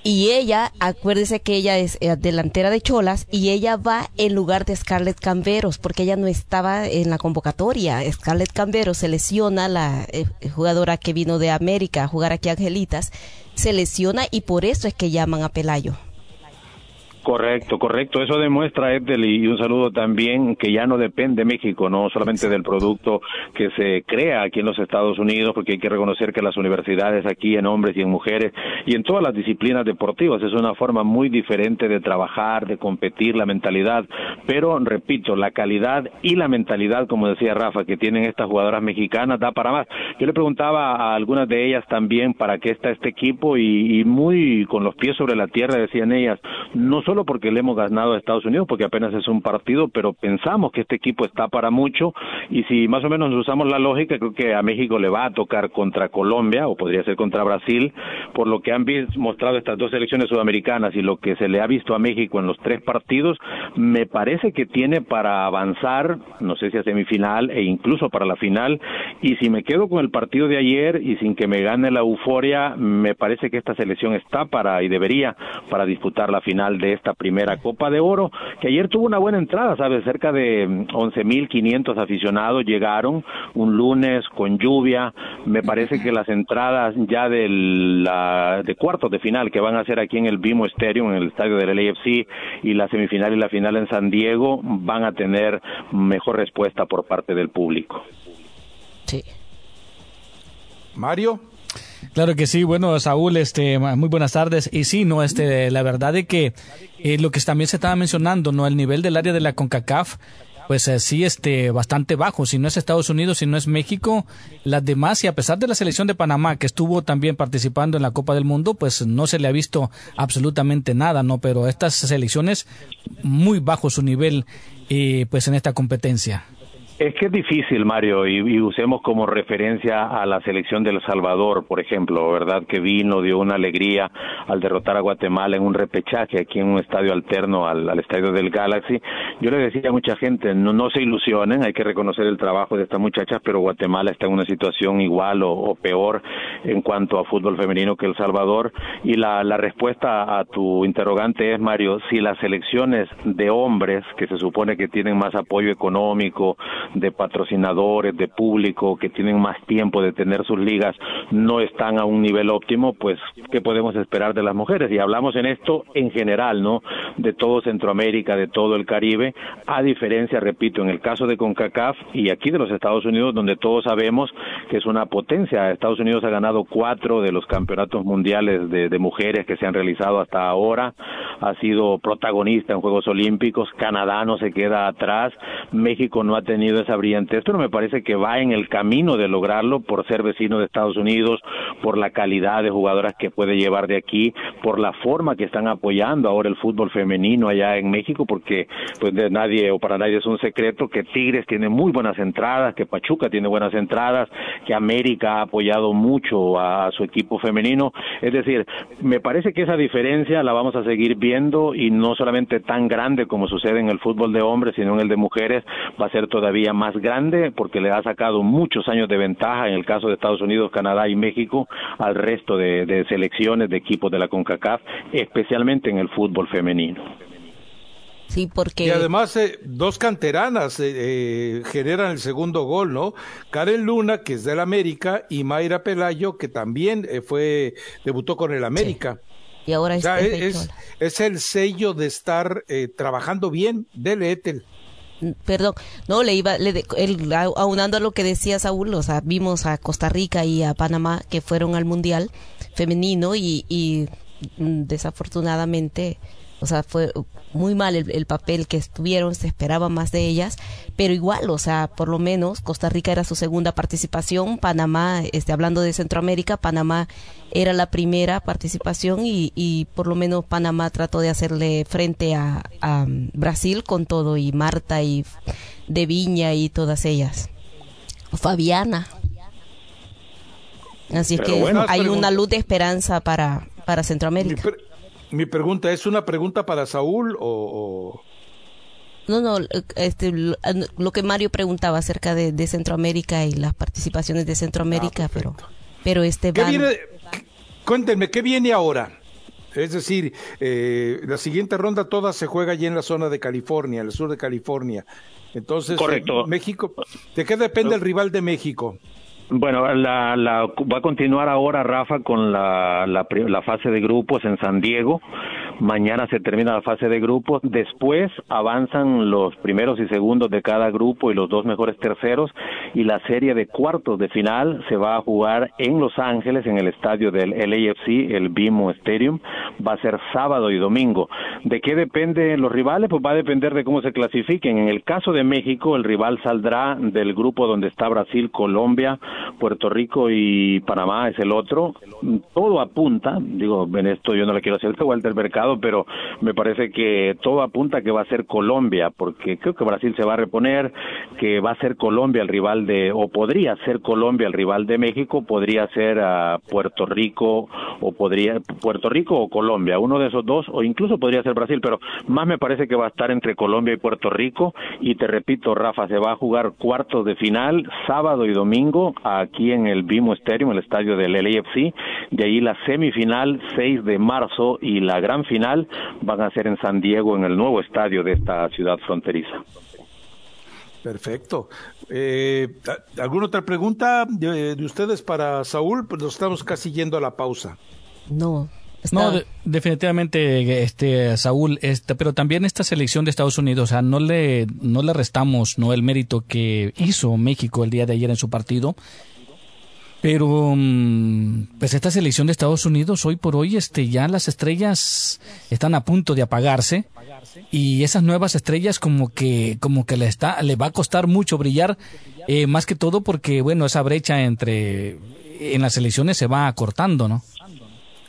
Y ella, acuérdese que ella es eh, delantera de Cholas y ella va en lugar de Scarlett Camberos, porque ella no estaba en la convocatoria. Scarlett Camberos se lesiona, la eh, jugadora que vino de América a jugar aquí a Angelitas, se lesiona y por eso es que llaman a Pelayo. Correcto, correcto. Eso demuestra, Edel, y un saludo también, que ya no depende México, no solamente del producto que se crea aquí en los Estados Unidos, porque hay que reconocer que las universidades aquí en hombres y en mujeres y en todas las disciplinas deportivas es una forma muy diferente de trabajar, de competir, la mentalidad. Pero, repito, la calidad y la mentalidad, como decía Rafa, que tienen estas jugadoras mexicanas, da para más. Yo le preguntaba a algunas de ellas también para qué está este equipo y, y muy con los pies sobre la tierra decían ellas, no solo porque le hemos ganado a Estados Unidos, porque apenas es un partido, pero pensamos que este equipo está para mucho. Y si más o menos usamos la lógica, creo que a México le va a tocar contra Colombia o podría ser contra Brasil, por lo que han mostrado estas dos selecciones sudamericanas y lo que se le ha visto a México en los tres partidos, me parece que tiene para avanzar, no sé si a semifinal e incluso para la final, y si me quedo con el partido de ayer y sin que me gane la euforia, me parece que esta selección está para y debería para disputar la final de esta primera Copa de Oro, que ayer tuvo una buena entrada, ¿sabes? Cerca de 11.500 mm, aficionados llegaron un lunes con lluvia. Me parece que las entradas ya del, la, de cuartos de final que van a ser aquí en el Bimo Stadium, en el estadio del LAFC, y la semifinal y la final en San Diego, van a tener mejor respuesta por parte del público. Sí. Mario. Claro que sí, bueno, Saúl, este, muy buenas tardes. Y sí, no, este, la verdad de que eh, lo que también se estaba mencionando, no, el nivel del área de la CONCACAF, pues eh, sí, este, bastante bajo. Si no es Estados Unidos, si no es México, las demás, y a pesar de la selección de Panamá, que estuvo también participando en la Copa del Mundo, pues no se le ha visto absolutamente nada, ¿no? Pero estas selecciones, muy bajo su nivel, eh, pues en esta competencia. Es que es difícil, Mario, y, usemos como referencia a la selección de El Salvador, por ejemplo, ¿verdad? Que vino, dio una alegría al derrotar a Guatemala en un repechaje aquí en un estadio alterno al, estadio del Galaxy. Yo le decía a mucha gente, no, no se ilusionen, hay que reconocer el trabajo de estas muchachas, pero Guatemala está en una situación igual o, peor en cuanto a fútbol femenino que El Salvador. Y la, la respuesta a tu interrogante es, Mario, si las selecciones de hombres, que se supone que tienen más apoyo económico, de patrocinadores, de público, que tienen más tiempo de tener sus ligas, no están a un nivel óptimo, pues, ¿qué podemos esperar de las mujeres? Y hablamos en esto en general, ¿no? De todo Centroamérica, de todo el Caribe, a diferencia, repito, en el caso de CONCACAF y aquí de los Estados Unidos, donde todos sabemos que es una potencia. Estados Unidos ha ganado cuatro de los campeonatos mundiales de, de mujeres que se han realizado hasta ahora, ha sido protagonista en Juegos Olímpicos, Canadá no se queda atrás, México no ha tenido esa brillantez, pero me parece que va en el camino de lograrlo por ser vecino de Estados Unidos, por la calidad de jugadoras que puede llevar de aquí, por la forma que están apoyando ahora el fútbol femenino allá en México, porque pues de nadie o para nadie es un secreto que Tigres tiene muy buenas entradas, que Pachuca tiene buenas entradas, que América ha apoyado mucho a, su equipo femenino, es decir, me parece que esa diferencia la vamos a seguir viendo y no solamente tan grande como sucede en el fútbol de hombres, sino en el de mujeres, va a ser todavía más grande porque le ha sacado muchos años de ventaja en el caso de Estados Unidos, Canadá y México al resto de, selecciones de equipos de la CONCACAF, especialmente en el fútbol femenino. Sí, porque... Y además, eh, dos canteranas eh, eh, generan el segundo gol, ¿no? Karen Luna, que es del América, y Mayra Pelayo, que también fue, debutó con el América. Y ahora es, es, el sello de estar trabajando bien del Etel perdón, no, le iba, le aunando a lo que decía Saúl, o sea, vimos a Costa Rica y a Panamá que fueron al Mundial femenino y, y mm, desafortunadamente O sea, fue muy mal el, papel que estuvieron, se esperaba más de ellas, pero igual, o sea, por lo menos Costa Rica era su segunda participación, Panamá, este, hablando de Centroamérica, Panamá era la primera participación y, y por lo menos Panamá trató de hacerle frente a, a Brasil con todo y Marta y de Viña y todas ellas. Fabiana. Así que hay una luz de esperanza para, para Centroamérica. Mi, pregunta, ¿es una pregunta para Saúl o...? No, no, este, lo, que Mario preguntaba acerca de, Centroamérica y las participaciones de Centroamérica, ah, pero, pero este ¿Qué viene, cuéntenme, ¿qué viene ahora? Es decir, eh, la siguiente ronda toda se juega allí en la zona de California, en el sur de California. Entonces, Correcto. México, ¿de qué depende el rival de México? Bueno, la, la, va a continuar ahora Rafa con la, la, la, fase de grupos en San Diego. Mañana se termina la fase de grupos. Después avanzan los primeros y segundos de cada grupo y los dos mejores terceros. Y la serie de cuartos de final se va a jugar en Los Ángeles, en el estadio del LAFC, el BIMO Stadium. Va a ser sábado y domingo. ¿De qué dependen los rivales? Pues va a depender de cómo se clasifiquen. En el caso de México, el rival saldrá del grupo donde está Brasil, Colombia, Puerto Rico y Panamá es el otro. Todo apunta, digo, en esto yo no le quiero hacer al mercado, pero me parece que todo apunta que va a ser Colombia, porque creo que Brasil se va a reponer, que va a ser Colombia el rival de, o podría ser Colombia el rival de México, podría ser a Puerto Rico, o podría, Puerto Rico o Colombia, uno de esos dos, o incluso podría ser Brasil, pero más me parece que va a estar entre Colombia y Puerto Rico, y te repito, Rafa, se va a jugar cuartos de final, sábado y domingo, aquí en el Bimo Stadium, el estadio del LAFC. De ahí la semifinal, 6 de marzo, y la gran final van a ser en San Diego, en el nuevo estadio de esta ciudad fronteriza. Perfecto. Eh, ¿Alguna otra pregunta de, ustedes para Saúl? Pues nos estamos casi yendo a la pausa. No, No, definitivamente, este, Saúl, este, pero también esta selección de Estados Unidos, o sea, no le, no le restamos no el mérito que hizo México el día de ayer en su partido, pero mm, pues esta selección de Estados Unidos hoy por hoy este ya las estrellas están a punto de apagarse y esas nuevas estrellas como que como que le está le va a costar mucho brillar eh, más que todo porque bueno esa brecha entre en las elecciones se va acortando, ¿no?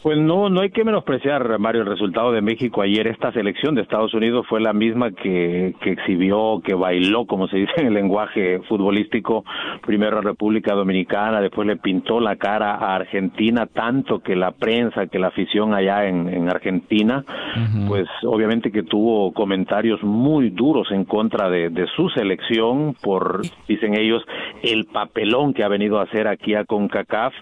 Pues no, no hay que menospreciar, Mario, el resultado de México ayer. Esta selección de Estados Unidos fue la misma que, que exhibió, que bailó, como se dice en el lenguaje futbolístico, primero a República Dominicana, después le pintó la cara a Argentina, tanto que la prensa, que la afición allá en, en Argentina, pues obviamente que tuvo comentarios muy duros en contra de, de su selección por, dicen ellos, el papelón que ha venido a hacer aquí a CONCACAF,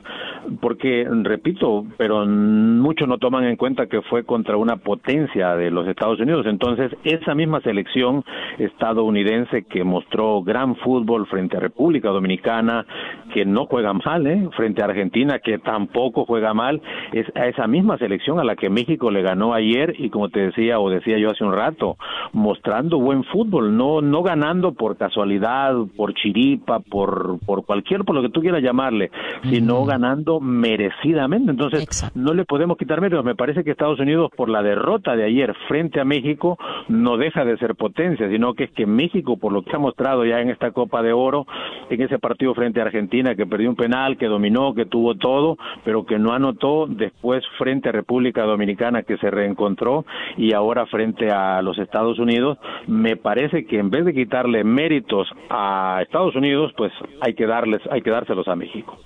porque, repito, pero muchos no toman en cuenta que fue contra una potencia de los Estados Unidos. Entonces, esa misma selección estadounidense que mostró gran fútbol frente a República Dominicana, que no juega mal, ¿eh? frente a Argentina, que tampoco juega mal, es a esa misma selección a la que México le ganó ayer y como te decía o decía yo hace un rato, mostrando buen fútbol, no no ganando por casualidad, por chiripa, por por cualquier por lo que tú quieras llamarle, sino ganando merecidamente. Entonces, no le podemos quitar méritos. Me parece que Estados Unidos, por la derrota de ayer frente a México, no deja de ser potencia, sino que es que México, por lo que ha mostrado ya en esta Copa de Oro, en ese partido frente a Argentina, que perdió un penal, que dominó, que tuvo todo, pero que no anotó, después frente a República Dominicana, que se reencontró, y ahora frente a los Estados Unidos, me parece que en vez de quitarle méritos a Estados Unidos, pues hay que darles, hay que dárselos a México.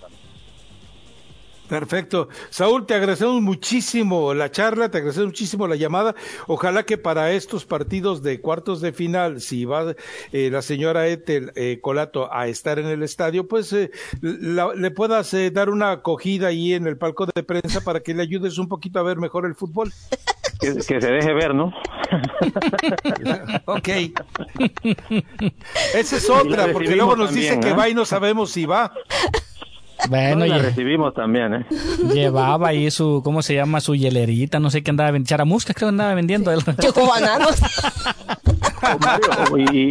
Perfecto. Saúl, te agradecemos muchísimo la charla, te agradecemos muchísimo la llamada. Ojalá que para estos partidos de cuartos de final, si va eh, la señora Etel eh, Colato a estar en el estadio, pues eh, le puedas dar una acogida ahí en el palco de prensa para que le ayudes un poquito a ver mejor el fútbol. Que, se deje ver, ¿no? ok. Esa es otra, porque luego nos dice que va y no sabemos si va. Bueno, la recibimos también, ¿eh? Llevaba ahí su, ¿cómo se llama? Su hielerita, no sé qué andaba vendiendo. Charamusca creo que andaba vendiendo. Chocobananos.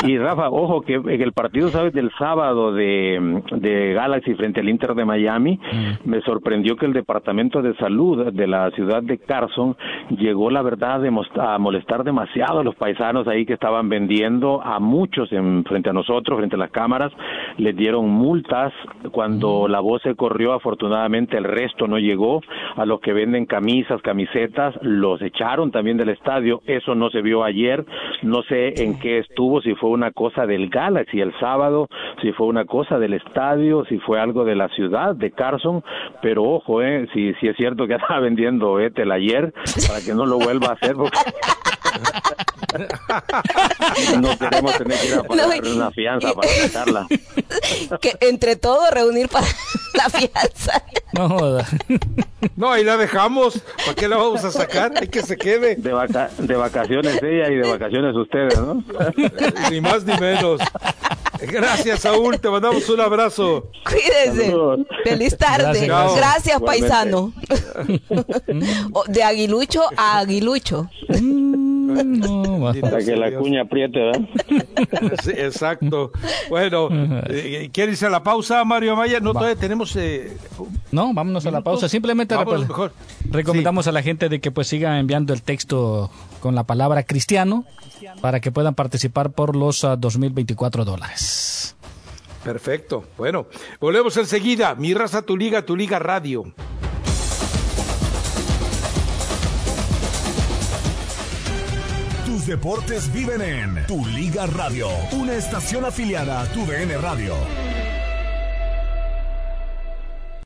y, Rafa, ojo que el partido, sabes, del sábado de, de Galaxy frente al Inter de Miami, mm. me sorprendió que el Departamento de Salud de la ciudad de Carson llegó, la verdad, a molestar demasiado a los paisanos ahí que estaban vendiendo a muchos en, frente a nosotros, frente a las cámaras, les dieron multas. Cuando mm. la voz se corrió, afortunadamente el resto no llegó. A los que venden camisas, camisetas, los echaron también del estadio. Eso no se vio ayer. No sé en qué estuvo, si fue una cosa del Galaxy el sábado, si fue una cosa del estadio, si fue algo de la ciudad de Carson. Pero ojo, eh, si, si es cierto que estaba vendiendo Etel ayer, para que no lo vuelva a hacer. no queremos tener que ir a pagar una fianza para sacarla. que entre todos reunir para la fianza. No joda. No, ahí la dejamos. ¿Para qué la vamos a sacar? Hay que se quede. De, de vacaciones ella y de vacaciones ustedes, ¿no? ni más ni menos. Gracias, Saúl. Te mandamos un abrazo. Cuídese. Feliz tarde. Gracias, paisano. De aguilucho a aguilucho. Para que la cuña apriete, ¿verdad? exacto. Bueno, eh, ¿quiere irse a la pausa, Mario Maya? No, todavía tenemos... Eh, no, vámonos a la pausa. Simplemente recomendamos a la gente de que pues siga enviando el texto con la palabra cristiano para que puedan participar por los 2024 ah, dólares. Perfecto. Bueno, volvemos enseguida. Mi raza, tu liga, tu liga radio. Deportes viven en Tu Liga Radio, una estación afiliada a Tu DN Radio.